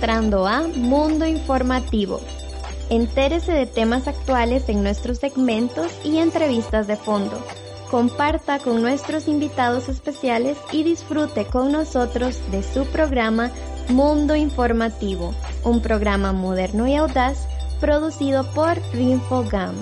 entrando a Mundo Informativo. Entérese de temas actuales en nuestros segmentos y entrevistas de fondo. Comparta con nuestros invitados especiales y disfrute con nosotros de su programa Mundo Informativo, un programa moderno y audaz producido por Rinfogam.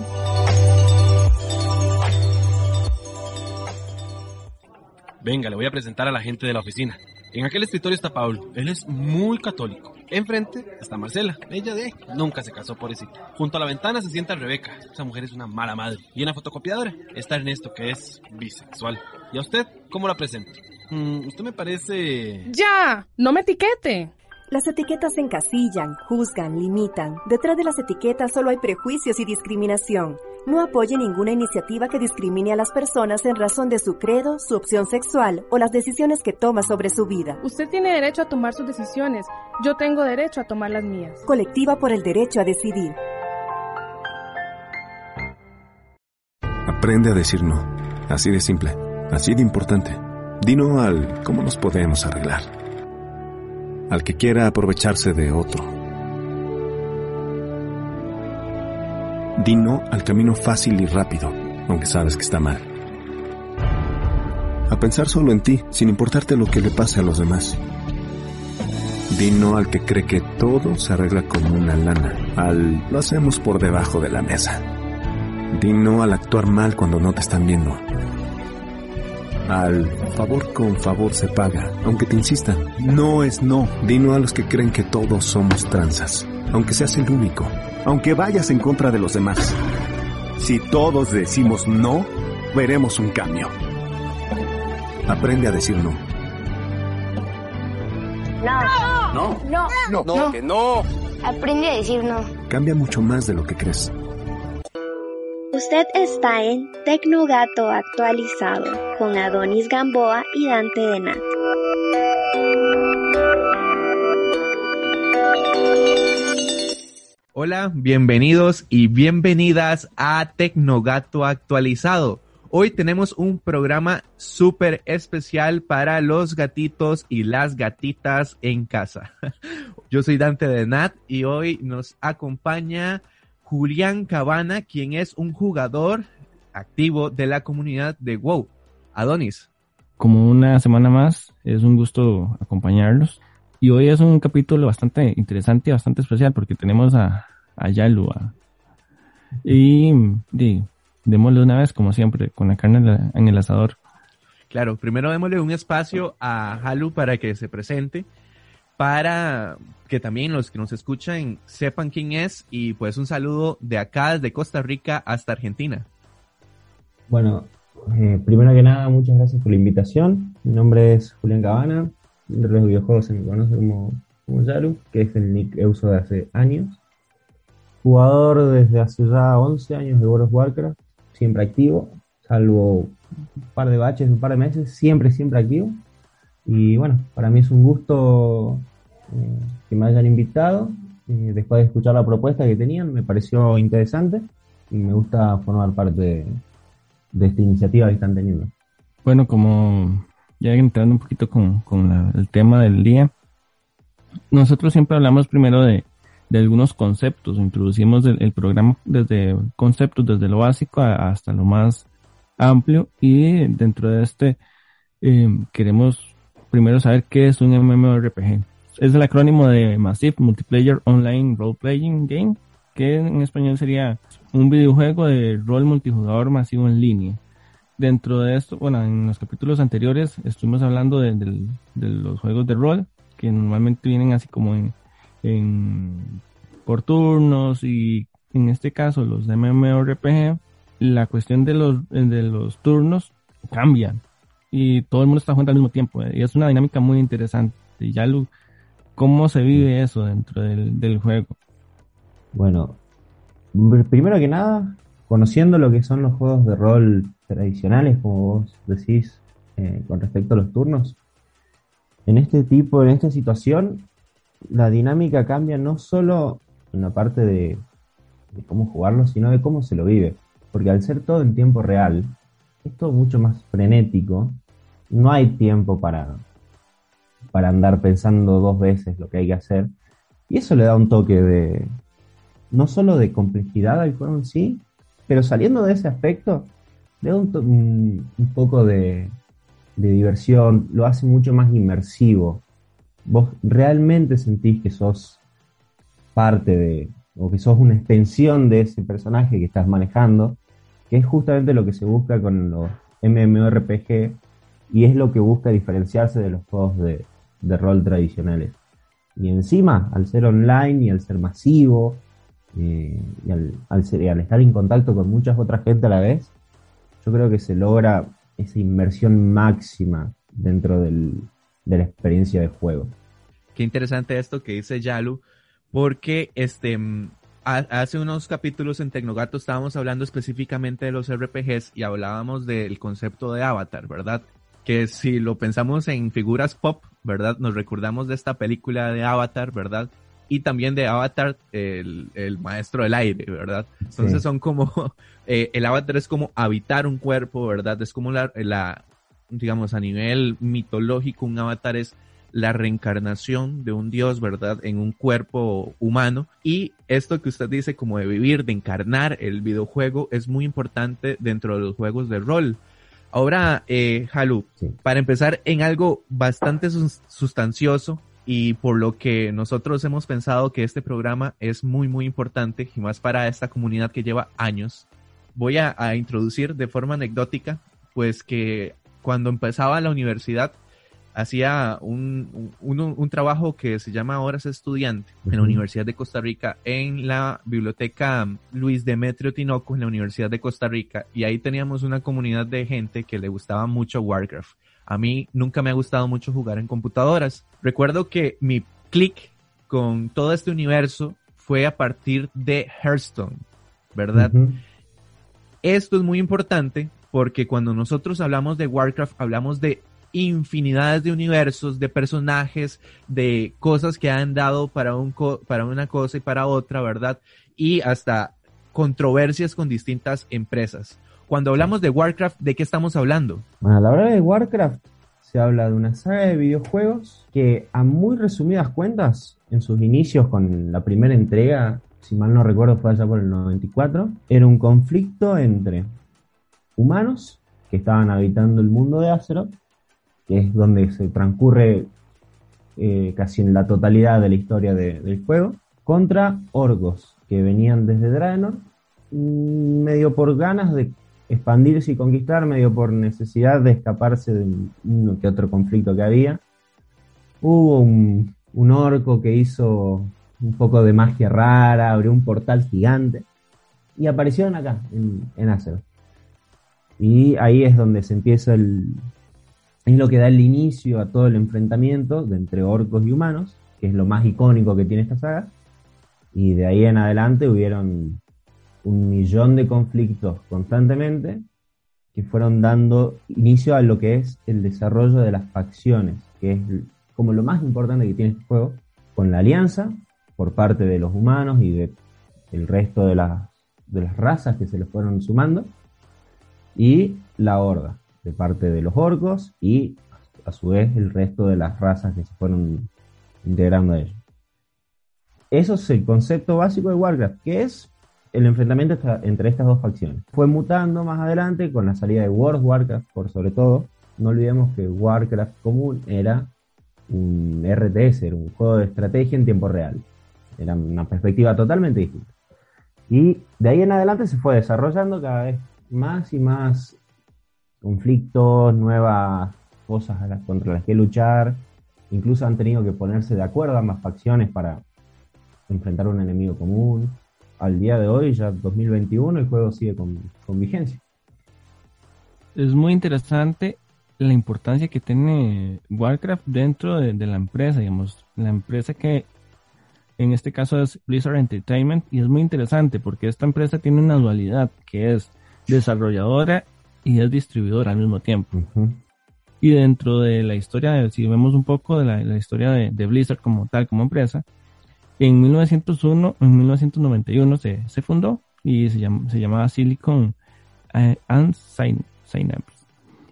Venga, le voy a presentar a la gente de la oficina. En aquel escritorio está Pablo. Él es muy católico. Enfrente está Marcela. Ella de nunca se casó por ese. Junto a la ventana se sienta Rebeca. Esa mujer es una mala madre. Y en la fotocopiadora está Ernesto, que es bisexual. ¿Y a usted cómo la presento? Mm, usted me parece... ¡Ya! ¡No me etiquete! Las etiquetas encasillan, juzgan, limitan. Detrás de las etiquetas solo hay prejuicios y discriminación. No apoye ninguna iniciativa que discrimine a las personas en razón de su credo, su opción sexual o las decisiones que toma sobre su vida. Usted tiene derecho a tomar sus decisiones. Yo tengo derecho a tomar las mías. Colectiva por el derecho a decidir. Aprende a decir no. Así de simple. Así de importante. Dino al cómo nos podemos arreglar. Al que quiera aprovecharse de otro Di no al camino fácil y rápido, aunque sabes que está mal. A pensar solo en ti, sin importarte lo que le pase a los demás. Di no al que cree que todo se arregla como una lana, al lo hacemos por debajo de la mesa. Di no al actuar mal cuando no te están viendo. Al favor con favor se paga, aunque te insistan. No es no. Di no a los que creen que todos somos tranzas, aunque seas el único aunque vayas en contra de los demás. Si todos decimos no, veremos un cambio. Aprende a decir no. No. No. No. No. No. Que no. Aprende a decir no. Cambia mucho más de lo que crees. Usted está en Tecnogato actualizado con Adonis Gamboa y Dante Denat. Hola, bienvenidos y bienvenidas a Tecnogato actualizado. Hoy tenemos un programa súper especial para los gatitos y las gatitas en casa. Yo soy Dante de Nat y hoy nos acompaña Julián Cabana, quien es un jugador activo de la comunidad de WoW. Adonis. Como una semana más, es un gusto acompañarlos. Y hoy es un capítulo bastante interesante y bastante especial porque tenemos a, a Yalu. y, démosle una vez, como siempre, con la carne en el asador. Claro, primero démosle un espacio a Halu para que se presente, para que también los que nos escuchan sepan quién es y pues un saludo de acá, desde Costa Rica hasta Argentina. Bueno, eh, primero que nada, muchas gracias por la invitación. Mi nombre es Julián Cabana, de los videojuegos se me conoce como, como Yalu, que es el nick uso de hace años. Jugador desde hace ya 11 años de World of Warcraft, siempre activo, salvo un par de baches, un par de meses, siempre, siempre activo. Y bueno, para mí es un gusto eh, que me hayan invitado. Eh, después de escuchar la propuesta que tenían, me pareció interesante y me gusta formar parte de, esta iniciativa que están teniendo. Bueno, como ya entrando un poquito con, el tema del día, nosotros siempre hablamos primero de, de algunos conceptos. Introducimos el, programa desde conceptos, desde lo básico hasta lo más amplio y dentro de este em, queremos primero saber qué es un MMORPG. Es el acrónimo de Massive Multiplayer Online Role Playing Game, que en español sería un videojuego de rol multijugador masivo en línea. Dentro de esto, bueno, en los capítulos anteriores estuvimos hablando de los juegos de rol, que normalmente vienen así como en, por turnos y en este caso los de MMORPG, la cuestión de los, de los turnos cambian y todo el mundo está jugando al mismo tiempo eh, y es una dinámica muy interesante. Y ya lo, ¿cómo se vive eso dentro del, del juego? Bueno, primero que nada, conociendo lo que son los juegos de rol tradicionales, como vos decís, eh, con respecto a los turnos, en este tipo, en esta situación, la dinámica cambia no solo en la parte de, de cómo jugarlo, sino de cómo se lo vive. Porque al ser todo en tiempo real, es mucho más frenético. No hay tiempo para, para andar pensando dos veces lo que hay que hacer. Y eso le da un toque de, no solo de complejidad al juego en sí, pero saliendo de ese aspecto, le da un, un, poco de, de, diversión, lo hace mucho más inmersivo. Vos realmente sentís que sos parte de, o que sos una extensión de ese personaje que estás manejando, que es justamente lo que se busca con los MMORPG y es lo que busca diferenciarse de los juegos de, de rol tradicionales. Y encima, al ser online y al ser masivo, eh, y al, al, estar en contacto con muchas otras gente a la vez, yo creo que se logra esa inmersión máxima dentro del, de la experiencia de juego. Qué interesante esto que dice Yalu, porque este hace unos capítulos en Tecnogato estábamos hablando específicamente de los RPGs y hablábamos del concepto de avatar, ¿verdad? Que si lo pensamos en figuras pop, ¿verdad? Nos recordamos de esta película de Avatar, ¿verdad? y también de Avatar, el, el maestro del aire, ¿verdad? Entonces sí. son como, eh, el Avatar es como habitar un cuerpo, ¿verdad? Es como la, la, digamos, a nivel mitológico, un Avatar es la reencarnación de un dios, ¿verdad? En un cuerpo humano. Y esto que usted dice como de vivir, de encarnar el videojuego, es muy importante dentro de los juegos de rol. Ahora, eh, Halu, sí. para empezar en algo bastante sustancioso, y por lo que nosotros hemos pensado que este programa es muy muy importante y más para esta comunidad que lleva años. Voy a, a introducir de forma anecdótica pues que cuando empezaba la universidad hacía un, un, un, trabajo que se llama Horas Estudiante en la Universidad de Costa Rica, en la biblioteca Luis Demetrio Tinoco, en la Universidad de Costa Rica, y ahí teníamos una comunidad de gente que le gustaba mucho Warcraft. A mí nunca me ha gustado mucho jugar en computadoras. Recuerdo que mi clic con todo este universo fue a partir de Hearthstone, ¿verdad? Uh -huh. Esto es muy importante porque cuando nosotros hablamos de Warcraft, hablamos de infinidades de universos, de personajes, de cosas que han dado para, un para una cosa y para otra, ¿verdad? Y hasta controversias con distintas empresas. Cuando hablamos de Warcraft, ¿de qué estamos hablando? A la hora de Warcraft se habla de una saga de videojuegos que a muy resumidas cuentas, en sus inicios con la primera entrega, si mal no recuerdo fue allá por el 94, era un conflicto entre humanos que estaban habitando el mundo de Azeroth que es donde se transcurre eh, casi en la totalidad de la historia de, del juego, contra orcos que venían desde Draenor, mm, medio por ganas de expandirse y conquistar, medio por necesidad de escaparse de uno que otro conflicto que había. Hubo un, orco que hizo un poco de magia rara, abrió un portal gigante y aparecieron acá, en, en. Y ahí es donde se empieza el, es lo que da el inicio a todo el enfrentamiento de entre orcos y humanos, que es lo más icónico que tiene esta saga. Y de ahí en adelante hubieron un millón de conflictos constantemente que fueron dando inicio a lo que es el desarrollo de las facciones, que es como lo más importante que tiene este juego, con la alianza por parte de los humanos y de el resto de las, de las razas que se les fueron sumando, y la horda, de parte de los orcos y a su vez el resto de las razas que se fueron integrando a ellos. Eso es el concepto básico de Warcraft, que es el enfrentamiento entre estas dos facciones. Fue mutando más adelante con la salida de World of Warcraft, por sobre todo. No olvidemos que Warcraft común era un RTS, era un juego de estrategia en tiempo real. Era una perspectiva totalmente distinta. Y de ahí en adelante se fue desarrollando cada vez más y más conflictos, nuevas cosas contra las que luchar. Incluso han tenido que ponerse de acuerdo ambas facciones para, enfrentar un enemigo común. Al día de hoy, ya 2021, el juego sigue con, con vigencia. Es muy interesante la importancia que tiene Warcraft dentro de, de, la empresa, digamos, la empresa que en este caso es Blizzard Entertainment y es muy interesante porque esta empresa tiene una dualidad que es desarrolladora y es distribuidora al mismo tiempo. Y dentro de la historia, de, si vemos un poco de la, la historia de, de, Blizzard como tal, como empresa, en 1901, en 1991 se, se fundó y se, llama, se llamaba Silicon uh, and Synapse.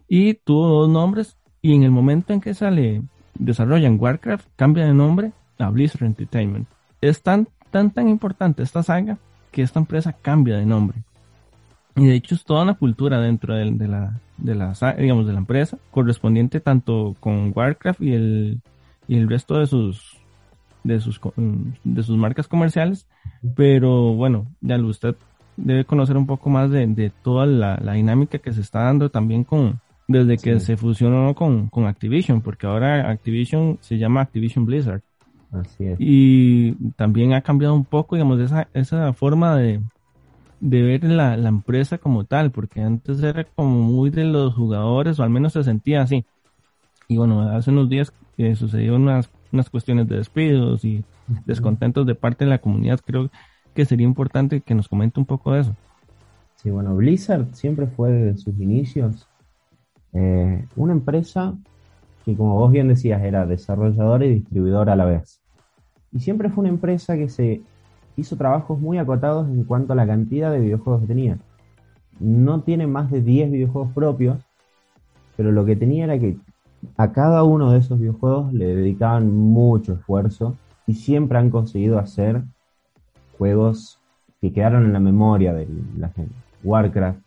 Y tuvo dos nombres y en el momento en que sale, desarrollan Warcraft, cambia de nombre a Blizzard Entertainment. Es tan, tan, tan importante esta saga que esta empresa cambia de nombre. Y de hecho es toda una cultura dentro de, de, la, de la, digamos, de la empresa, correspondiente tanto con Warcraft y el, y el resto de sus, de sus, de sus marcas comerciales. Pero bueno, ya usted debe conocer un poco más de, de toda la, la, dinámica que se está dando también con, desde que sí. se fusionó con, con Activision, porque ahora Activision se llama Activision Blizzard. Así es. Y también ha cambiado un poco, digamos, esa, esa forma de, de ver la, la, empresa como tal, porque antes era como muy de los jugadores, o al menos se sentía así. Y bueno, hace unos días eh, sucedieron unas, unas cuestiones de despidos y descontentos de parte de la comunidad. Creo que sería importante que nos comente un poco de eso. Sí, bueno, Blizzard siempre fue desde sus inicios eh, una empresa que, como vos bien decías, era desarrolladora y distribuidora a la vez. Y siempre fue una empresa que se hizo trabajos muy acotados en cuanto a la cantidad de videojuegos que tenía. No tiene más de 10 videojuegos propios, pero lo que tenía era que a cada uno de esos videojuegos le dedicaban mucho esfuerzo y siempre han conseguido hacer juegos que quedaron en la memoria de la gente. Warcraft,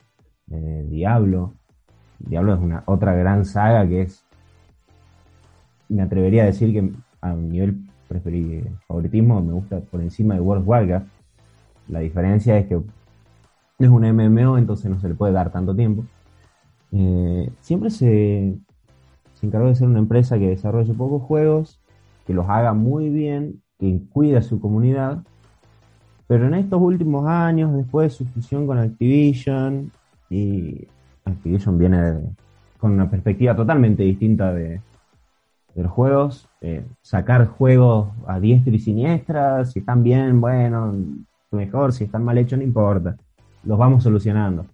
eh, Diablo. Diablo es una otra gran saga que es, me atrevería a decir que a nivel preferí favoritismo, me gusta por encima de World of Warcraft. La diferencia es que es un MMO, entonces no se le puede dar tanto tiempo. Eh, siempre se, se encargó de ser una empresa que desarrolle pocos juegos, que los haga muy bien, que cuide a su comunidad. Pero en estos últimos años, después de su fusión con Activision, y Activision viene con una perspectiva totalmente distinta de, de los juegos, eh, sacar juegos a diestra y siniestra, si están bien, bueno, mejor, si están mal hechos, no importa, los vamos solucionando.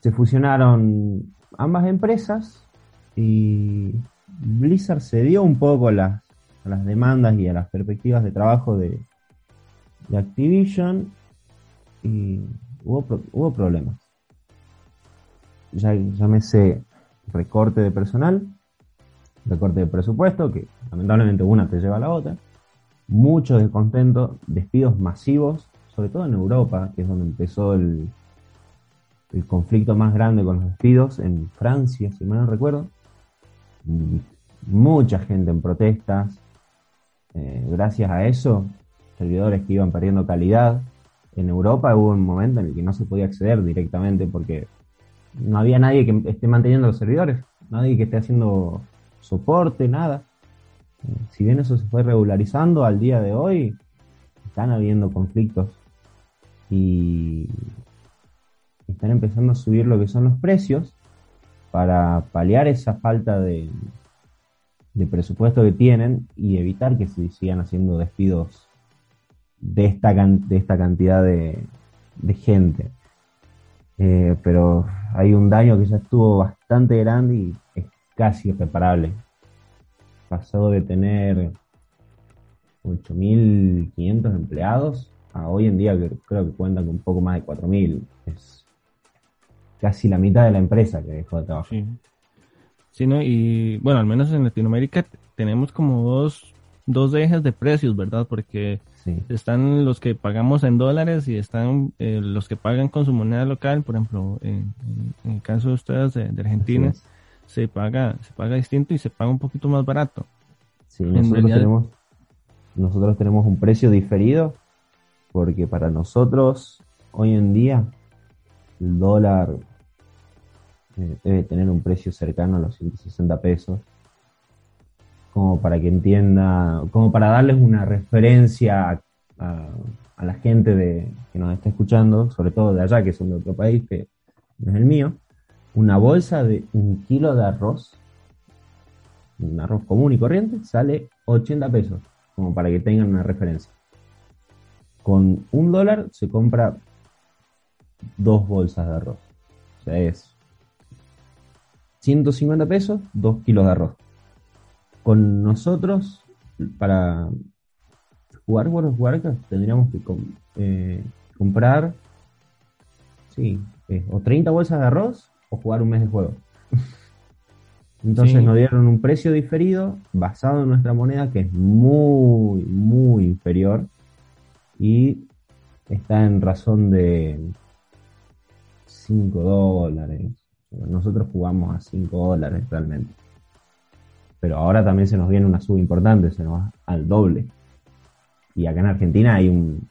Se fusionaron ambas empresas y Blizzard cedió un poco a las, a las demandas y a las perspectivas de trabajo de, de Activision y hubo, hubo problemas. Ya, llámese recorte de personal, recorte de presupuesto, que lamentablemente una te lleva a la otra, mucho descontento, despidos masivos, sobre todo en Europa, que es donde empezó el, el conflicto más grande con los despidos, en Francia, si mal no recuerdo, mucha gente en protestas, eh, gracias a eso, servidores que iban perdiendo calidad, en Europa hubo un momento en el que no se podía acceder directamente porque no había nadie que esté manteniendo los servidores, nadie que esté haciendo soporte, nada. Si bien eso se fue regularizando al día de hoy, están habiendo conflictos y están empezando a subir lo que son los precios para paliar esa falta de, de presupuesto que tienen y evitar que se sigan haciendo despidos de esta, de esta cantidad de, de gente. Eh, pero hay un daño que ya estuvo bastante grande y casi irreparable. Pasó de tener 8.500 empleados a hoy en día que creo que cuentan con un poco más de 4.000. Es casi la mitad de la empresa que dejó de trabajar. Sí. sí ¿no? Y bueno, al menos en Latinoamérica tenemos como dos, dos ejes de precios, ¿verdad? Porque sí. están los que pagamos en dólares y están eh, los que pagan con su moneda local, por ejemplo, en, en, en el caso de ustedes de, de Argentina, se paga, se paga distinto y se paga un poquito más barato. Sí, nosotros, realidad... tenemos, nosotros tenemos un precio diferido porque para nosotros hoy en día el dólar eh, debe tener un precio cercano a los 160 pesos como para que entienda, como para darles una referencia a a, a la gente de, que nos está escuchando, sobre todo de allá, que son de otro país, que no es el mío, una bolsa de un kilo de arroz, un arroz común y corriente, sale 80 pesos, como para que tengan una referencia. Con un dólar se compra dos bolsas de arroz. O sea, es 150 pesos, dos kilos de arroz. Con nosotros, para jugar World of Warcraft, tendríamos que eh, comprar, sí, eh, o 30 bolsas de arroz o jugar un mes de juego. Entonces Sí. nos dieron un precio diferido basado en nuestra moneda que es muy, muy inferior y está en razón de 5 dólares. Nosotros jugamos a 5 dólares realmente. Pero ahora también se nos viene una suba importante, se nos va al doble. Y acá en Argentina hay un,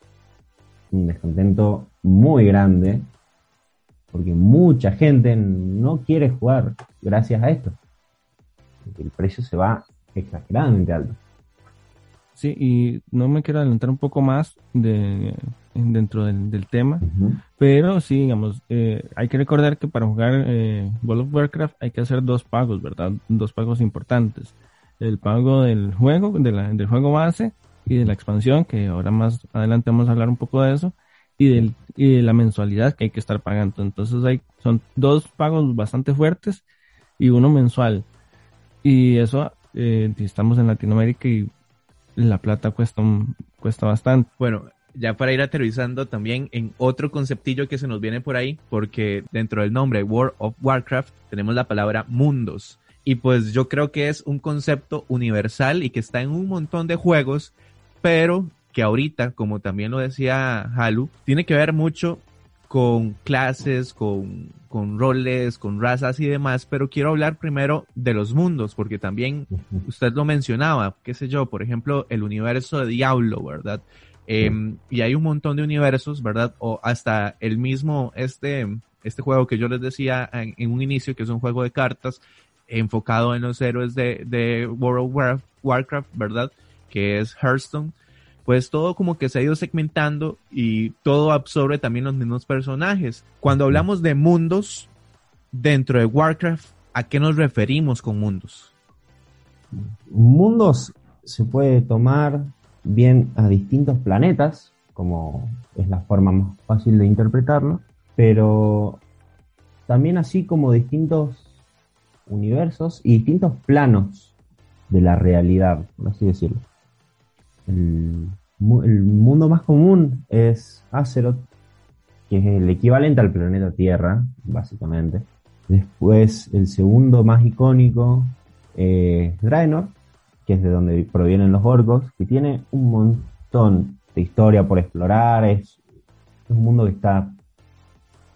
un descontento muy grande porque mucha gente no quiere jugar gracias a esto. El precio se va exageradamente alto. Sí, y no me quiero adelantar un poco más de, dentro del, del tema, pero sí, digamos, eh, hay que recordar que para jugar eh, World of Warcraft hay que hacer dos pagos, ¿verdad? Dos pagos importantes. El pago del juego, de la- del juego base y de la expansión, que ahora más adelante vamos a hablar un poco de eso, y, del, y de la mensualidad que hay que estar pagando. Entonces hay, son dos pagos bastante fuertes y uno mensual. Y eso, eh, estamos en Latinoamérica y la plata cuesta, cuesta bastante. Bueno, ya para ir aterrizando también en otro conceptillo que se nos viene por ahí, porque dentro del nombre World of Warcraft tenemos la palabra mundos. Y pues yo creo que es un concepto universal y que está en un montón de juegos, pero que ahorita, como también lo decía Halu, tiene que ver mucho con clases, con, con roles, con razas y demás, pero quiero hablar primero de los mundos, porque también usted lo mencionaba, qué sé yo, por ejemplo, el universo de Diablo, ¿verdad? Eh, y hay un montón de universos, ¿verdad? O hasta el mismo, este, este juego que yo les decía en, en un inicio, que es un juego de cartas enfocado en los héroes de, de World of War- Warcraft, ¿verdad? Que es Hearthstone. Pues todo como que se ha ido segmentando y todo absorbe también los mismos personajes. Cuando hablamos de mundos dentro de Warcraft, ¿a qué nos referimos con mundos? Mundos se puede tomar bien a distintos planetas, como es la forma más fácil de interpretarlo, pero también así como distintos universos y distintos planos de la realidad, por así decirlo. El mundo más común es Azeroth, que es el equivalente al planeta Tierra, básicamente. Después, el segundo más icónico eh, es Draenor, que es de donde provienen los orcos, que tiene un montón de historia por explorar. Es, un mundo que está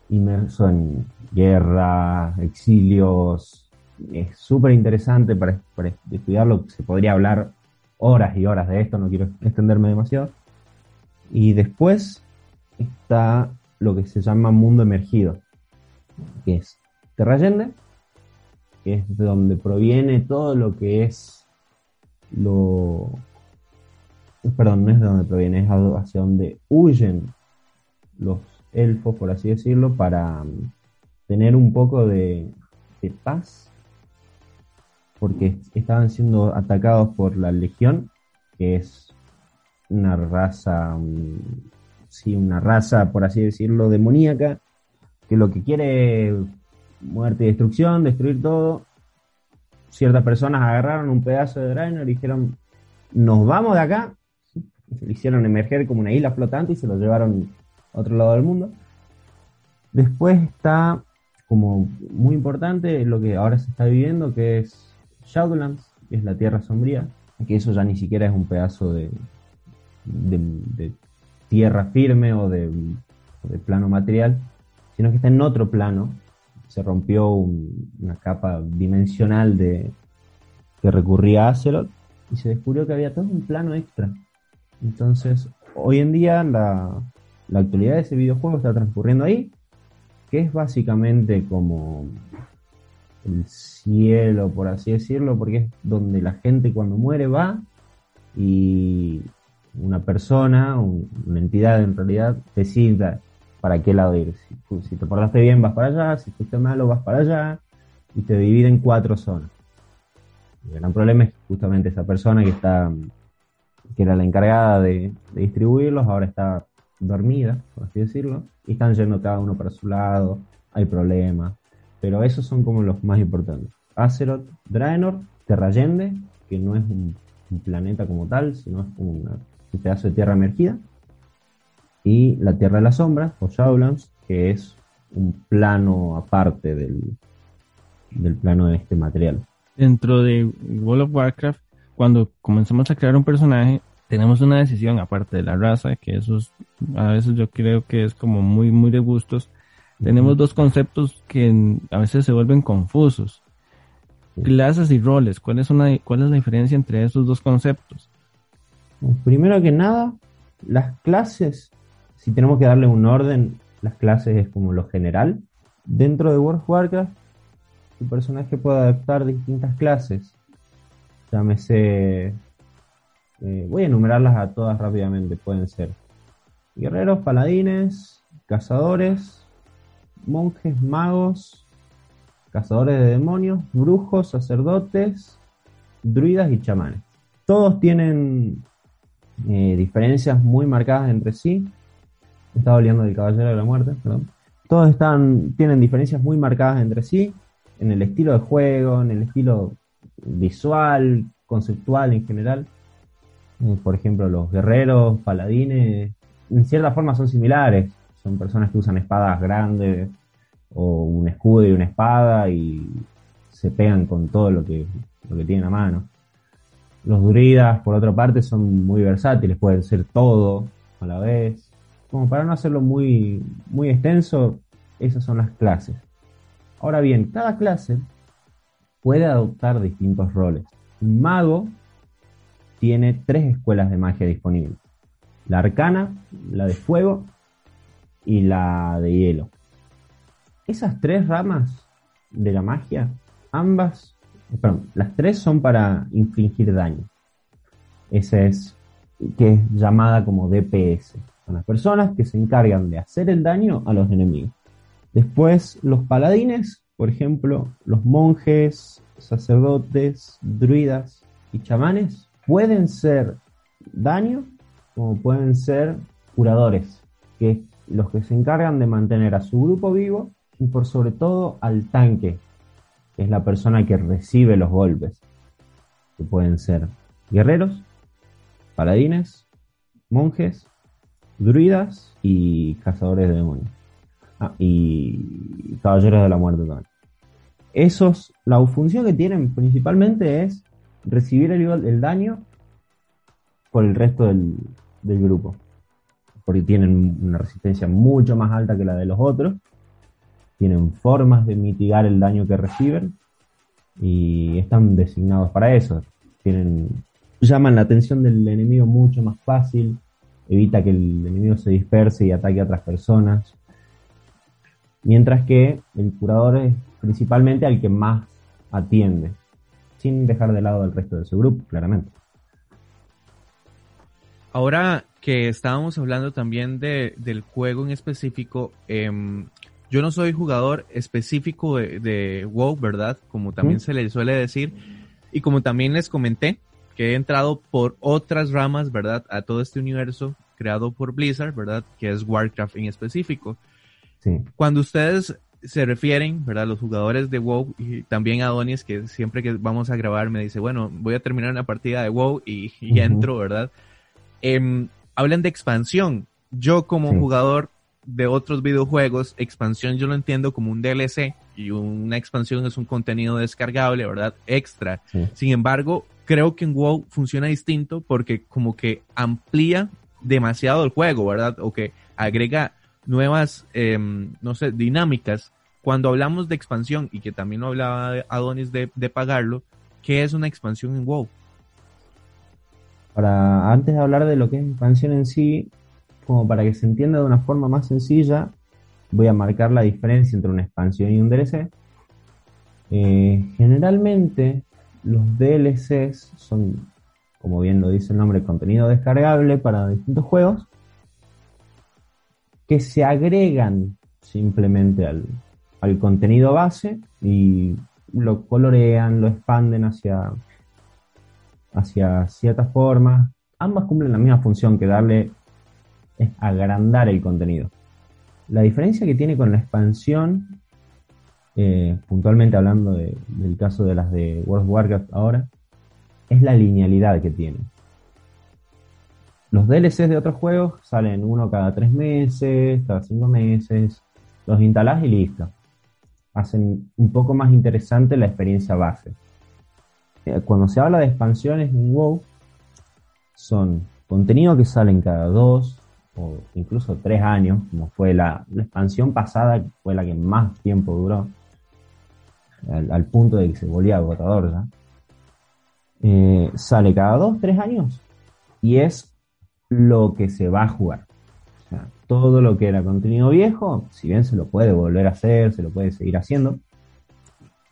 inmerso en guerra, exilios. Es súper interesante para, para estudiarlo. Se podría hablar horas y horas de esto, no quiero extenderme demasiado. Y después está lo que se llama mundo emergido, que es Terrayende, que es de donde proviene todo lo que es lo... Perdón, no es de donde proviene, es hacia donde huyen los elfos, por así decirlo, para mm, tener un poco de paz, porque estaban siendo atacados por la Legión, que es una raza, mm, sí, una raza, por así decirlo, demoníaca, que lo que quiere muerte y destrucción, destruir todo. Ciertas personas agarraron un pedazo de Draenor y dijeron, nos vamos de acá. Lo hicieron emerger como una isla flotante y se lo llevaron a otro lado del mundo. Después está como muy importante lo que ahora se está viviendo, que es Shadowlands, que es la Tierra Sombría, que eso ya ni siquiera es un pedazo de, tierra firme o de, plano material, sino que está en otro plano. Se rompió un- una capa dimensional de que recurría a Azeroth y se descubrió que había todo un plano extra. Entonces, hoy en día la, la actualidad de ese videojuego está transcurriendo ahí, que es básicamente como el cielo, por así decirlo, porque es donde la gente cuando muere va y una persona, una entidad en realidad, decida para qué lado ir. Si, te portaste bien vas para allá, si fuiste malo vas para allá, y te divide en cuatro zonas. El gran problema es justamente esa persona que está que era la encargada de, distribuirlos, ahora está dormida, por así decirlo, y están yendo cada uno para su lado, hay problemas, pero esos son como los más importantes. Azeroth, Draenor, Terrayende, que no es un, planeta como tal, sino es un pedazo de tierra emergida, y la Tierra de las Sombras, o Shadowlands, que es un plano aparte del, del plano de este material. Dentro de World of Warcraft, cuando comenzamos a crear un personaje, tenemos una decisión aparte de la raza, que eso a veces yo creo que es como muy, muy de gustos. Tenemos dos conceptos que a veces se vuelven confusos. Clases y roles, ¿cuál es, una, ¿cuál es la diferencia entre esos dos conceptos? Primero que nada, las clases, si tenemos que darle un orden, las clases es como lo general. Dentro de World of Warcraft, tu personaje puede adaptar distintas clases. Llámese. Eh, voy a enumerarlas a todas rápidamente. Pueden ser guerreros, paladines, cazadores, monjes, magos, cazadores de demonios, brujos, sacerdotes, druidas y chamanes. Todos tienen eh, diferencias muy marcadas entre sí. Estaba hablando del Caballero de la Muerte, perdón. Todos están, tienen diferencias muy marcadas entre sí, en el estilo de juego, en el estilo visual, conceptual en general. Eh, por ejemplo, los guerreros, paladines, en cierta forma son similares. Son personas que usan espadas grandes o un escudo y una espada y se pegan con todo lo que, lo que tienen a mano. Los druidas, por otra parte, son muy versátiles, pueden ser todo a la vez. Como para no hacerlo muy, muy extenso, esas son las clases. Ahora bien, cada clase puede adoptar distintos roles. Un mago tiene tres escuelas de magia disponibles. La arcana, la de fuego y la de hielo. Esas tres ramas de la magia, ambas perdón, las tres son para infligir daño. Esa es que es llamada como DPS. Son las personas que se encargan de hacer el daño a los enemigos. Después, los paladines, por ejemplo, los monjes, sacerdotes, druidas y chamanes, pueden ser daño como pueden ser curadores, que los que se encargan de mantener a su grupo vivo y por sobre todo al tanque, es la persona que recibe los golpes, que pueden ser guerreros, paladines, monjes, druidas y cazadores de demonios. Ah, y caballeros de la muerte también. Esos, la función que tienen principalmente es recibir el, el daño por el resto del, del grupo. Porque tienen una resistencia mucho más alta que la de los otros tienen formas de mitigar el daño que reciben y están designados para eso. Tienen, llaman la atención del enemigo mucho más fácil, evita que el enemigo se disperse y ataque a otras personas. Mientras que el curador es principalmente al que más atiende, sin dejar de lado al resto de su grupo, claramente. Ahora que estábamos hablando también de, del juego en específico, eh, yo no soy jugador específico de, WoW, ¿verdad? Como también se le suele decir. Y como también les comenté, que he entrado por otras ramas, ¿verdad? A todo este universo creado por Blizzard, ¿verdad? Que es Warcraft en específico. Sí. Cuando ustedes se refieren, ¿verdad? Los jugadores de WoW y también a Adonis, que siempre que vamos a grabar me dice, bueno, voy a terminar una partida de WoW y, entro, ¿verdad? Em, hablan de expansión. Yo como jugador de otros videojuegos, expansión yo lo entiendo como un DLC y una expansión es un contenido descargable, ¿verdad? Extra. Sin embargo, creo que en WoW funciona distinto porque como que amplía demasiado el juego, ¿verdad? O que agrega nuevas, em, no sé, dinámicas. Cuando hablamos de expansión y que también lo hablaba Adonis de, de pagarlo, ¿qué es una expansión en WoW? Para antes de hablar de lo que es expansión en sí, como para que se entienda de una forma más sencilla, voy a marcar la diferencia entre una expansión y un DLC. Eh, generalmente los DLCs son como bien lo dice el nombre, contenido descargable para distintos juegos, que se agregan simplemente al, al contenido base y lo colorean, lo expanden hacia, hacia ciertas formas. Ambas cumplen la misma función que darle es agrandar el contenido. La diferencia que tiene con la expansión, eh, puntualmente hablando del caso de las de World of Warcraft ahora, es la linealidad que tiene. Los DLCs de otros juegos salen uno cada tres meses, cada cinco meses, los instalás y listo. Hacen un poco más interesante la experiencia base. Eh, cuando se habla de expansiones en WoW, son contenido que salen cada dos o incluso tres años, como fue la, expansión pasada, que fue la que más tiempo duró, al, punto de que se volvía agotador ya. Eh, sale cada dos, tres años y es lo que se va a jugar. O sea, todo lo que era contenido viejo, si bien se lo puede volver a hacer, se lo puede seguir haciendo,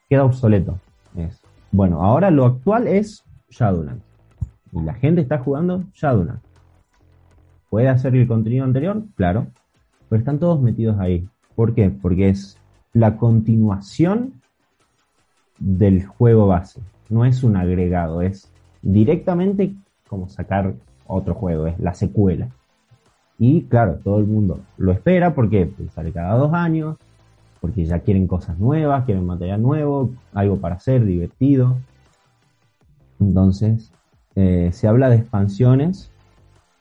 queda obsoleto. Es, bueno, ahora lo actual es Shadowlands. Y la gente está jugando Shadowlands. ¿Puede hacer el contenido anterior? Claro. Pero están todos metidos ahí. ¿Por qué? Porque es la continuación del juego base no es un agregado, es directamente como sacar otro juego, es la secuela. Y claro, todo el mundo lo espera porque sale cada dos años, porque ya quieren cosas nuevas, quieren material nuevo, algo para hacer, divertido. Entonces, eh, se habla de expansiones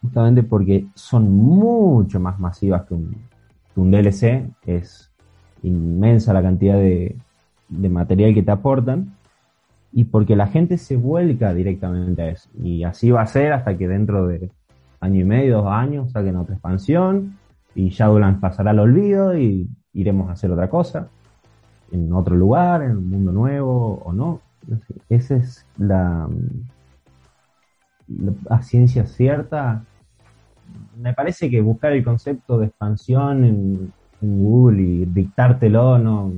justamente porque son mucho más masivas que un, DLC, es inmensa la cantidad de material que te aportan y porque la gente se vuelca directamente a eso. Y así va a ser hasta que dentro de año y medio, dos años, saquen otra expansión y Shadowlands pasará al olvido y iremos a hacer otra cosa en otro lugar, en un mundo nuevo o no. Esa es la, la, ciencia cierta. Me parece que buscar el concepto de expansión en, en Google y dictártelo no,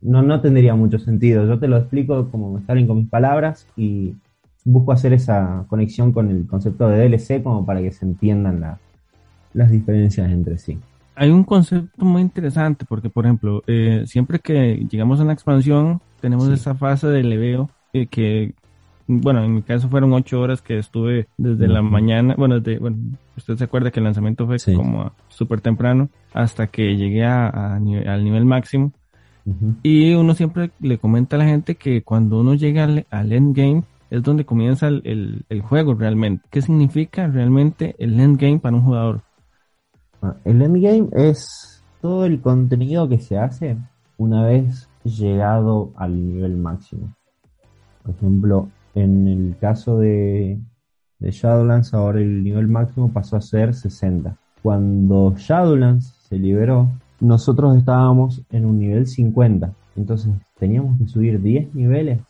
no, no tendría mucho sentido. Yo te lo explico como me salen con mis palabras y busco hacer esa conexión con el concepto de DLC como para que se entiendan las diferencias entre sí. Hay un concepto muy interesante porque, por ejemplo, eh, siempre que llegamos a una expansión, tenemos esa fase de leveo eh, que, bueno, en mi caso fueron ocho horas que estuve desde la mañana, bueno, desde, bueno, usted se acuerda que el lanzamiento fue como súper temprano hasta que llegué a, al nivel máximo. Y uno siempre le comenta a la gente que cuando uno llega al, endgame es donde comienza el, juego realmente. ¿Qué significa realmente el endgame para un jugador? Ah, el endgame es todo el contenido que se hace una vez llegado al nivel máximo. Por ejemplo, en el caso de, de Shadowlands, ahora el nivel máximo pasó a ser 60. Cuando Shadowlands se liberó, nosotros estábamos en un nivel 50, entonces teníamos que subir 10 niveles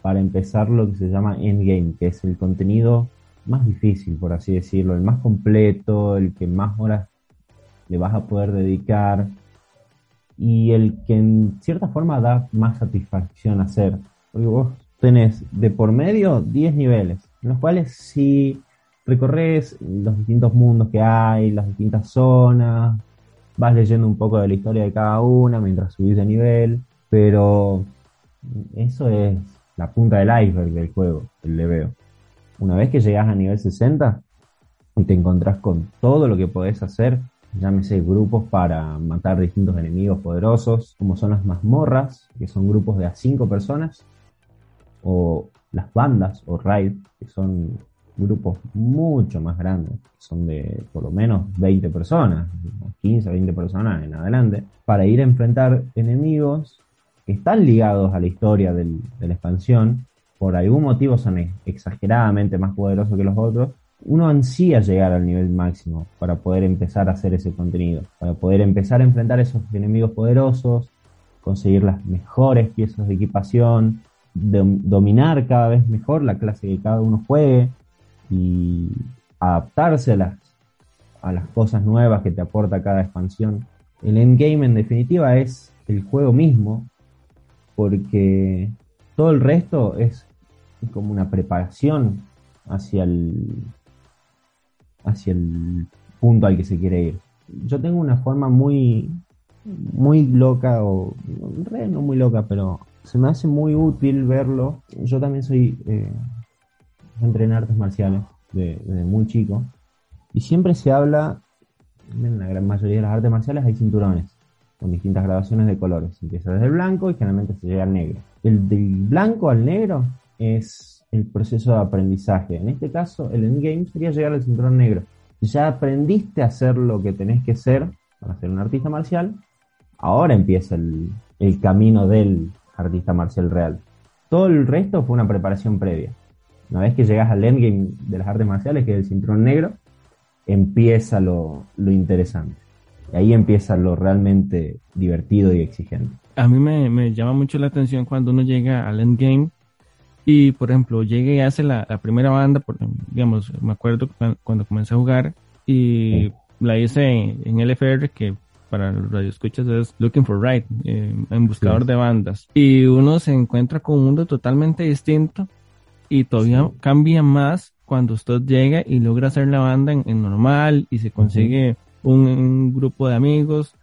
para empezar lo que se llama endgame, que es el contenido más difícil, por así decirlo, el más completo, el que más horas le vas a poder dedicar y el que en cierta forma da más satisfacción hacer. Porque vos tenés de por medio 10 niveles, en los cuales si recorres los distintos mundos que hay, las distintas zonas, vas leyendo un poco de la historia de cada una mientras subís de nivel, pero eso es la punta del iceberg del juego, el leveo. Una vez que llegas a nivel 60 y te encontrás con todo lo que podés hacer, llámese grupos para matar distintos enemigos poderosos, como son las mazmorras, que son grupos de a 5 personas, o las bandas o raid, que son grupos mucho más grandes, son de por lo menos 20 personas, 15, 20 personas en adelante, para ir a enfrentar enemigos que están ligados a la historia de la expansión, por algún motivo son exageradamente más poderosos que los otros, uno ansía llegar al nivel máximo para poder empezar a hacer ese contenido, para poder empezar a enfrentar esos enemigos poderosos, conseguir las mejores piezas de equipación, dominar cada vez mejor la clase que cada uno juegue, y adaptarse a las, a las cosas nuevas que te aporta cada expansión. El endgame en definitiva es el juego mismo, porque todo el resto es como una preparación hacia el, hacia el punto al que se quiere ir. Yo tengo una forma muy, muy loca, o no muy loca, pero se me hace muy útil verlo. Yo también soy eh, artes marciales desde muy chico y siempre se habla, en la gran mayoría de las artes marciales hay cinturones con distintas graduaciones de colores. Empieza desde el blanco y generalmente se llega al negro. El del blanco al negro es el proceso de aprendizaje. En este caso, el endgame sería llegar al cinturón negro. Ya aprendiste a hacer lo que tenés que ser para ser un artista marcial. Ahora empieza el, el camino del artista marcial real. Todo el resto fue una preparación previa. Una vez que llegas al endgame de las artes marciales, que es el cinturón negro, empieza lo, lo interesante. Y ahí empieza lo realmente divertido y exigente. A mí me, me, llama mucho la atención cuando uno llega al endgame y, por ejemplo, llega y hace la, primera banda, por, digamos, me acuerdo cuando, comencé a jugar y la hice en, LFR, que para los radioescuchas es Looking for Right, eh, en buscador de bandas. Y uno se encuentra con un mundo totalmente distinto y todavía cambia más cuando usted llega y logra hacer la banda en, normal y se consigue un, grupo de amigos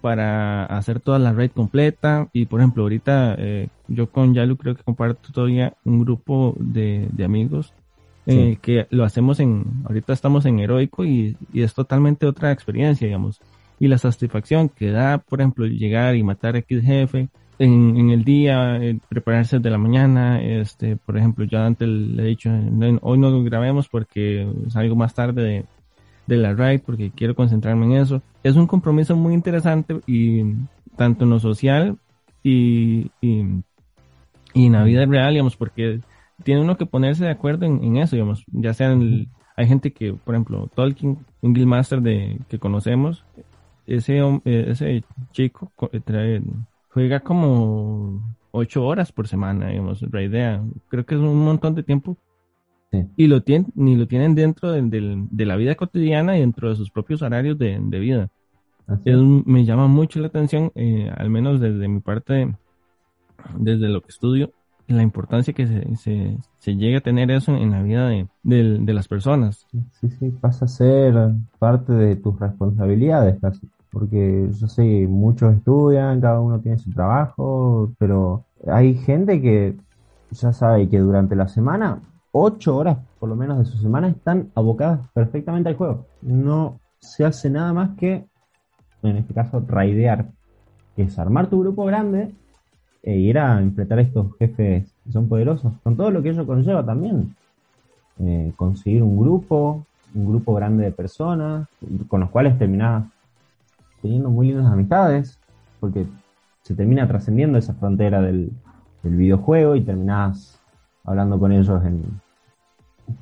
para hacer toda la red completa. Y por ejemplo, ahorita eh, yo con Yalu creo que comparto todavía un grupo de, amigos eh, que lo hacemos en, ahorita estamos en heroico y, es totalmente otra experiencia, digamos. Y la satisfacción que da, por ejemplo, llegar y matar a X jefe en, el día, eh, prepararse de la mañana, este, por ejemplo, yo antes le he dicho, hoy no grabemos porque salgo más tarde de, de la ride porque quiero concentrarme en eso. Es un compromiso muy interesante y tanto en lo social y, y, en la vida real, digamos, porque tiene uno que ponerse de acuerdo en, eso, digamos, ya sea hay gente que, por ejemplo, Tolkien, un guildmaster de, que conocemos, ese, eh, ese chico trae, juega como ocho horas por semana, digamos, la idea. Creo que es un montón de tiempo y lo tienen, ni lo tienen dentro de, la vida cotidiana y dentro de sus propios horarios de, vida. me llama mucho la atención, eh, al menos desde mi parte, desde lo que estudio, la importancia que se, se, se llegue a tener eso en, la vida de, de, las personas. Sí, sí, pasa a ser parte de tus responsabilidades casi. Porque yo sé, muchos estudian, cada uno tiene su trabajo, pero hay gente que ya sabe que durante la semana ocho horas por lo menos de su semana están abocadas perfectamente al juego. No se hace nada más que, en este caso, raidear, que es armar tu grupo grande e ir a enfrentar a estos jefes que son poderosos, con todo lo que ello conlleva también. Eh, conseguir un grupo, un grupo grande de personas, con los cuales terminás teniendo muy lindas amistades, porque se termina trascendiendo esa frontera del, del videojuego y terminás hablando con ellos en,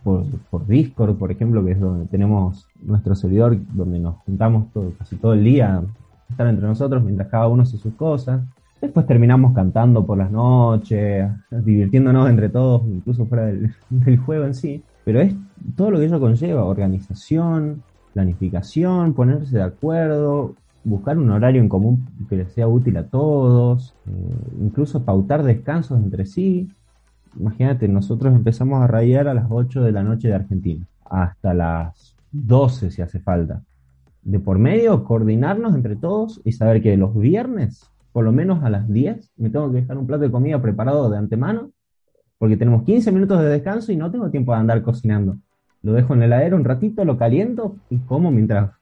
por, Discord, por ejemplo, que es donde tenemos nuestro servidor, donde nos juntamos todo, casi todo el día, estar entre nosotros mientras cada uno hace sus cosas. Después terminamos cantando por las noches, divirtiéndonos entre todos, incluso fuera del, del juego en sí. Pero es todo lo que ello conlleva, organización, planificación, ponerse de acuerdo, buscar un horario en común que les sea útil a todos, eh, incluso pautar descansos entre sí imagínate, nosotros empezamos a rayar a las 8 de la noche de Argentina, hasta las 12 si hace falta. De por medio, coordinarnos entre todos y saber que los viernes, por lo menos a las 10, me tengo que dejar un plato de comida preparado de antemano, porque tenemos 15 minutos de descanso y no tengo tiempo de andar cocinando. Lo dejo en el heladero un ratito, lo caliento y como mientras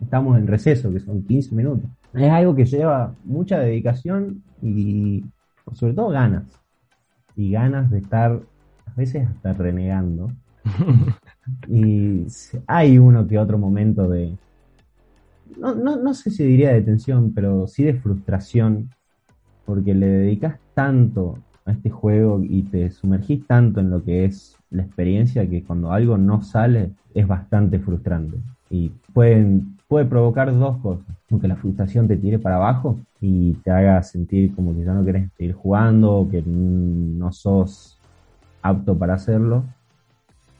estamos en receso, que son 15 minutos. Es algo que lleva mucha dedicación y sobre todo ganas y ganas de estar a veces hasta renegando. y hay uno que otro momento de, no, no, no sé si diría de tensión, pero sí de frustración, porque le dedicas tanto a este juego y te sumergís tanto en lo que es la experiencia que cuando algo no sale es bastante frustrante. Y pueden, puede provocar dos cosas. Que la frustración te tire para abajo y te haga sentir como que ya no querés seguir jugando o que no sos apto para hacerlo.